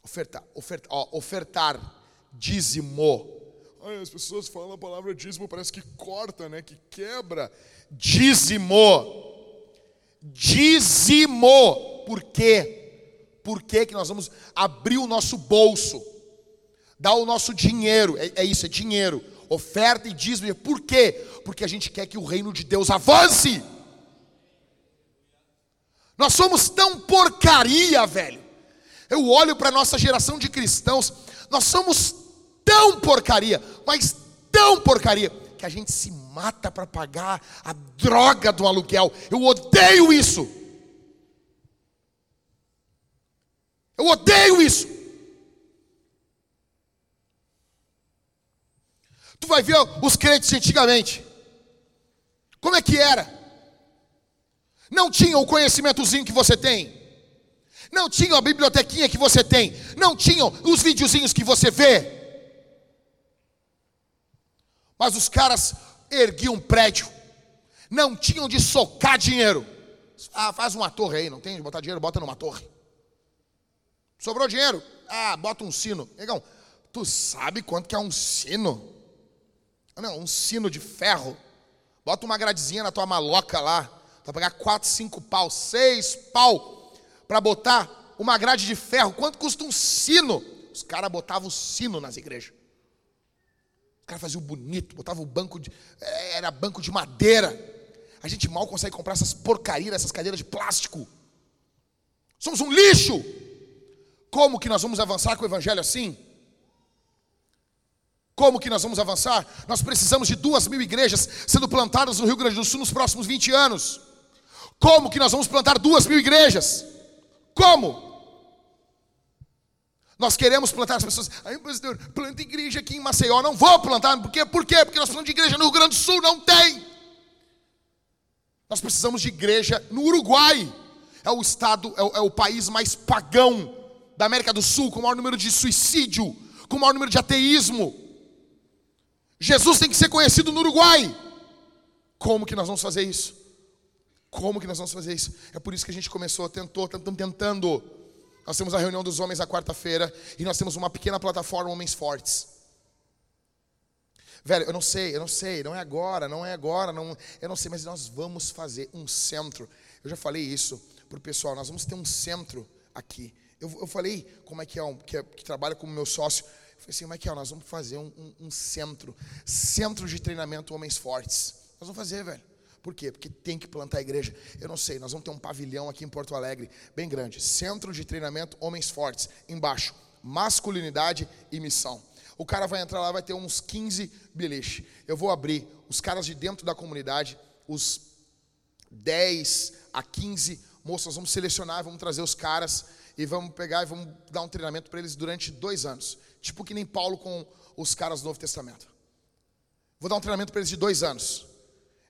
Ofertar, ofertar, ó, ofertar dizimou. Ai, as pessoas falam a palavra dízimo, parece que corta, né? Que quebra. Dizimou. Dizimou. Por quê? Por que que nós vamos abrir o nosso bolso? Dar o nosso dinheiro. É, é isso, é dinheiro. Oferta e dízimo. Por quê? Porque a gente quer que o reino de Deus avance. Nós somos tão porcaria, velho. Eu olho para a nossa geração de cristãos, nós somos tão porcaria, mas tão porcaria, que a gente se mata para pagar a droga do aluguel. Eu odeio isso. Eu odeio isso. Tu vai ver os crentes antigamente. Como é que era? Não tinham o conhecimentozinho que você tem. Não tinham a bibliotequinha que você tem. Não tinham os videozinhos que você vê. Mas os caras erguiam um prédio. Não tinham de socar dinheiro. Ah, faz uma torre aí, não tem de botar dinheiro, bota numa torre. Sobrou dinheiro? Ah, bota um sino. Negão, tu sabe quanto que é um sino? Não, um sino de ferro. Bota uma gradezinha na tua maloca lá. Vai pagar 4, 5 pau, 6 pau para botar uma grade de ferro. Quanto custa um sino? Os caras botavam o sino nas igrejas. Os caras faziam bonito, botavam o banco de. É, era banco de madeira. A gente mal consegue comprar essas porcarias, essas cadeiras de plástico. Somos um lixo. Como que nós vamos avançar com o evangelho assim? Como que nós vamos avançar? Nós precisamos de duas mil igrejas sendo plantadas no Rio Grande do Sul nos próximos 20 anos. Como que nós vamos plantar duas mil igrejas? Como? Nós queremos plantar as pessoas. Aí, pastor, planta igreja aqui em Maceió. Não vou plantar. Por quê? Por quê? Porque nós precisamos de igreja no Rio Grande do Sul. Não tem. Nós precisamos de igreja no Uruguai. É o estado, é o, é o país mais pagão da América do Sul, com o maior número de suicídio, com o maior número de ateísmo. Jesus tem que ser conhecido no Uruguai. Como que nós vamos fazer isso? Como que nós vamos fazer isso? É por isso que a gente começou, tentou, estamos tentando. Nós temos a reunião dos homens a quarta-feira e nós temos uma pequena plataforma Homens Fortes. Velho, eu não sei, eu não sei, não é agora, não é agora, não, eu não sei, mas nós vamos fazer um centro. Eu já falei isso para o pessoal, nós vamos ter um centro aqui. Eu, eu falei como é que é, um, que, é, que trabalha como meu sócio. Eu falei assim, como é que é? Nós vamos fazer um, um, um centro, centro de treinamento Homens Fortes. Nós vamos fazer, velho. Por quê? Porque tem que plantar a igreja. Eu não sei, nós vamos ter um pavilhão aqui em Porto Alegre, bem grande. Centro de treinamento Homens Fortes. Embaixo, masculinidade e missão. O cara vai entrar lá, vai ter uns 15 beliche. Eu vou abrir os caras de dentro da comunidade, os 10 a 15 moças, vamos selecionar, vamos trazer os caras e vamos pegar e vamos dar um treinamento para eles durante dois anos. Tipo que nem Paulo com os caras do Novo Testamento. Vou dar um treinamento para eles de dois anos.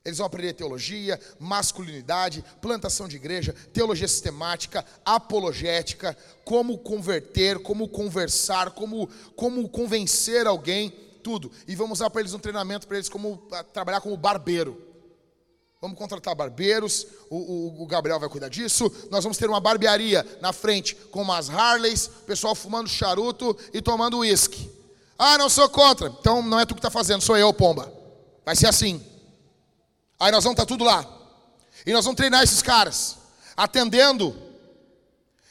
Eles vão aprender teologia, masculinidade, plantação de igreja, teologia sistemática, apologética, como converter, como conversar, como, como convencer alguém, tudo. E vamos dar para eles um treinamento para eles como trabalhar como barbeiro. Vamos contratar barbeiros, o, o, o, Gabriel vai cuidar disso. Nós vamos ter uma barbearia na frente com umas Harleys, pessoal fumando charuto e tomando uísque. Ah, não sou contra. Então não é tu que está fazendo, sou eu, pomba. Vai ser assim. Aí nós vamos estar tá tudo lá. E nós vamos treinar esses caras, atendendo.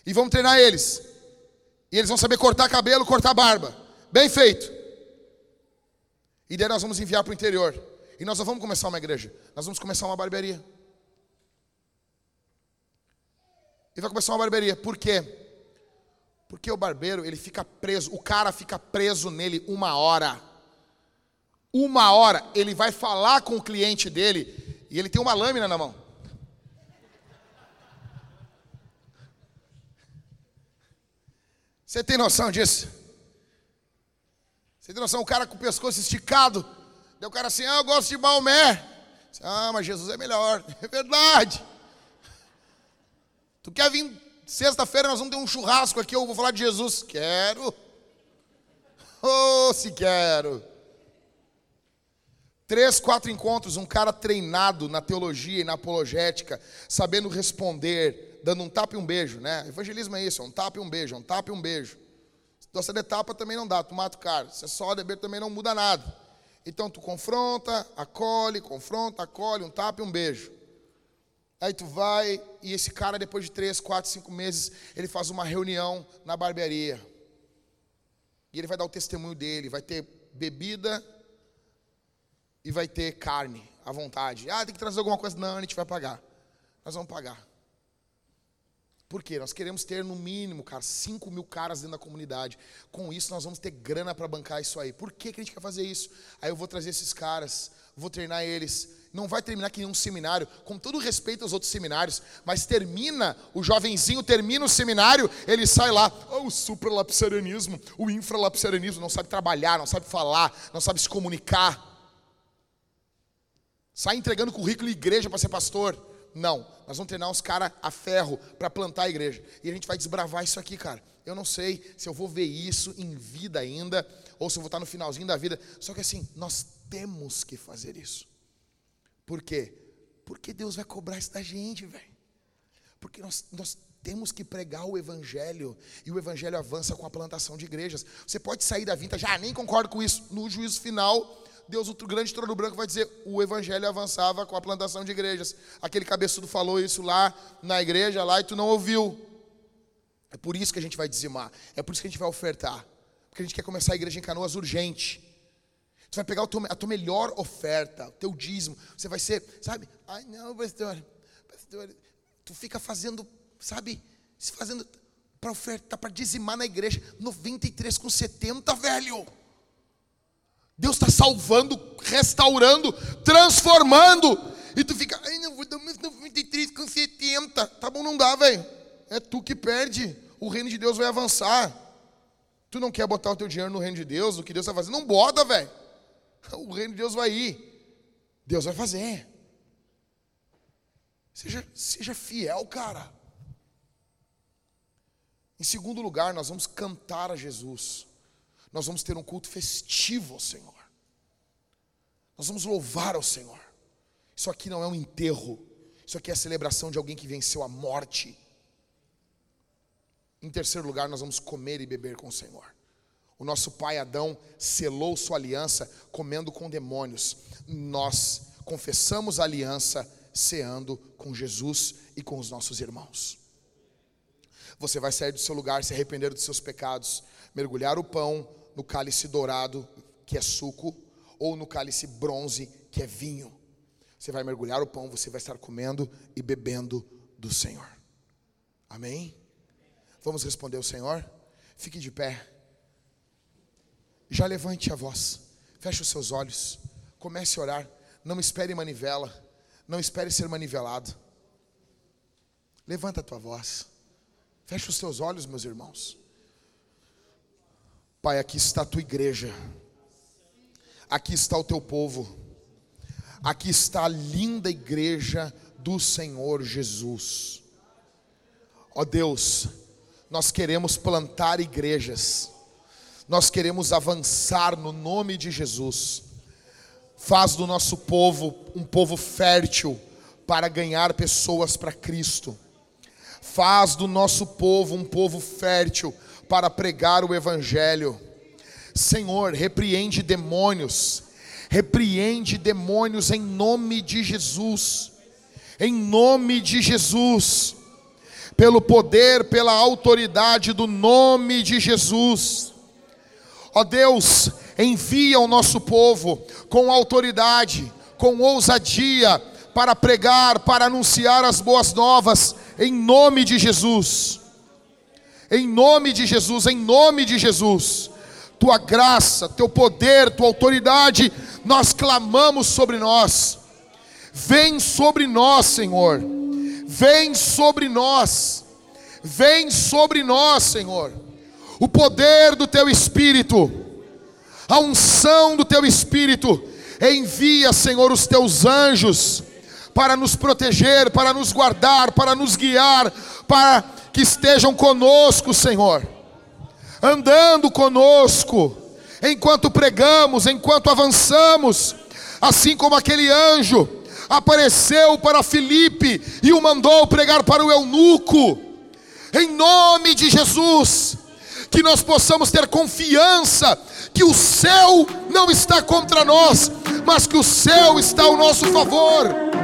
E vamos treinar eles. E eles vão saber cortar cabelo, cortar barba. Bem feito. E daí nós vamos enviar para o interior. E nós não vamos começar uma igreja, nós vamos começar uma barbearia. E vai começar uma barbearia. Por quê? Porque o barbeiro, ele fica preso, o cara fica preso nele uma hora uma hora, ele vai falar com o cliente dele e ele tem uma lâmina na mão. Você tem noção disso? Você tem noção? O cara com o pescoço esticado, deu o cara assim: Ah, eu gosto de Maomé. Ah, mas Jesus é melhor. <laughs> É verdade. Tu quer vir sexta-feira? Nós vamos ter um churrasco aqui. Eu vou falar de Jesus. Quero. <laughs> Oh, se quero. Três, quatro encontros, um cara treinado na teologia e na apologética, sabendo responder, dando um tapa e um beijo, né? Evangelismo é isso, é um tapa e um beijo, é um tapa e um beijo. Doce de tapa também não dá, tu mata o cara. Se é só beber também não muda nada. Então tu confronta, acolhe, confronta, acolhe, um tapa e um beijo. Aí tu vai e esse cara depois de três, quatro, cinco meses ele faz uma reunião na barbearia e ele vai dar o testemunho dele, vai ter bebida e vai ter carne à vontade. Ah, tem que trazer alguma coisa. Não, a gente vai pagar. Nós vamos pagar. Por quê? Nós queremos ter no mínimo, cara, 5 mil caras dentro da comunidade. Com isso, nós vamos ter grana para bancar isso aí. Por que, que a gente quer fazer isso? Aí eu vou trazer esses caras, vou treinar eles. Não vai terminar que nenhum seminário, com todo respeito aos outros seminários, mas termina, o jovenzinho termina o seminário, ele sai lá, oh, o supralapsarianismo, o infralapsarianismo, não sabe trabalhar, não sabe falar, não sabe se comunicar. Sai entregando currículo em igreja para ser pastor. Não, nós vamos treinar uns caras a ferro para plantar a igreja. E a gente vai desbravar isso aqui, cara. Eu não sei se eu vou ver isso em vida ainda, ou se eu vou estar no finalzinho da vida. Só que assim, nós temos que fazer isso. Por quê? Porque Deus vai cobrar isso da gente, velho. Porque nós, nós temos que pregar o Evangelho. E o Evangelho avança com a plantação de igrejas. Você pode sair da vinta, já nem concordo com isso. No juízo final, Deus, o grande trono branco, vai dizer: o evangelho avançava com a plantação de igrejas. Aquele cabeçudo falou isso lá na igreja, lá, e tu não ouviu. É por isso que a gente vai dizimar. É por isso que a gente vai ofertar. Porque a gente quer começar a igreja em canoas urgente. Tu vai pegar a tua melhor oferta, o teu dízimo. Você vai ser, sabe? Ai, não, pastor. pastor tu fica fazendo, sabe? Se fazendo para ofertar, para dizimar na igreja. 93 com 70, velho. Deus está salvando, restaurando, transformando. E tu fica, ai, não vou dar mais 93 com 70. Tá bom, não dá, velho. É tu que perde. O reino de Deus vai avançar. Tu não quer botar o teu dinheiro no reino de Deus, no que Deus vai fazer? Não bota, velho. <laughs> O reino de Deus vai ir. Deus vai fazer. Seja, seja fiel, cara. Em segundo lugar, nós vamos cantar a Jesus nós vamos ter um culto festivo ao Senhor. Nós vamos louvar ao Senhor. Isso aqui não é um enterro, isso aqui é a celebração de alguém que venceu a morte. Em terceiro lugar, nós vamos comer e beber com o Senhor. O nosso pai Adão selou sua aliança comendo com demônios. Nós confessamos a aliança ceando com Jesus e com os nossos irmãos. Você vai sair do seu lugar, se arrepender dos seus pecados, mergulhar o pão no cálice dourado, que é suco, ou no cálice bronze, que é vinho. Você vai mergulhar o pão, você vai estar comendo e bebendo do Senhor. Amém? Vamos responder ao Senhor? Fique de pé. Já levante a voz. Feche os seus olhos. Comece a orar. Não espere manivela. Não espere ser manivelado. Levanta a tua voz. Feche os teus olhos, meus irmãos. Pai, aqui está a tua igreja, aqui está o teu povo, aqui está a linda igreja do Senhor Jesus. Ó Deus, nós queremos plantar igrejas, nós queremos avançar no nome de Jesus. Faz do nosso povo um povo fértil para ganhar pessoas para Cristo. Faz do nosso povo um povo fértil para pregar o Evangelho. Senhor, repreende demônios, repreende demônios em nome de Jesus, em nome de Jesus, pelo poder, pela autoridade do nome de Jesus. Ó Deus, envia o nosso povo com autoridade, com ousadia, para pregar, para anunciar as boas novas, em nome de Jesus. Em nome de Jesus, em nome de Jesus. Tua graça, teu poder, tua autoridade, nós clamamos sobre nós. Vem sobre nós, Senhor. Vem sobre nós. Vem sobre nós, Senhor. O poder do teu espírito, a unção do teu espírito, envia, Senhor, os teus anjos para nos proteger, para nos guardar, para nos guiar, para que estejam conosco, Senhor, andando conosco, enquanto pregamos, enquanto avançamos, assim como aquele anjo apareceu para Filipe e o mandou pregar para o eunuco, em nome de Jesus, que nós possamos ter confiança que o céu não está contra nós, mas que o céu está ao nosso favor.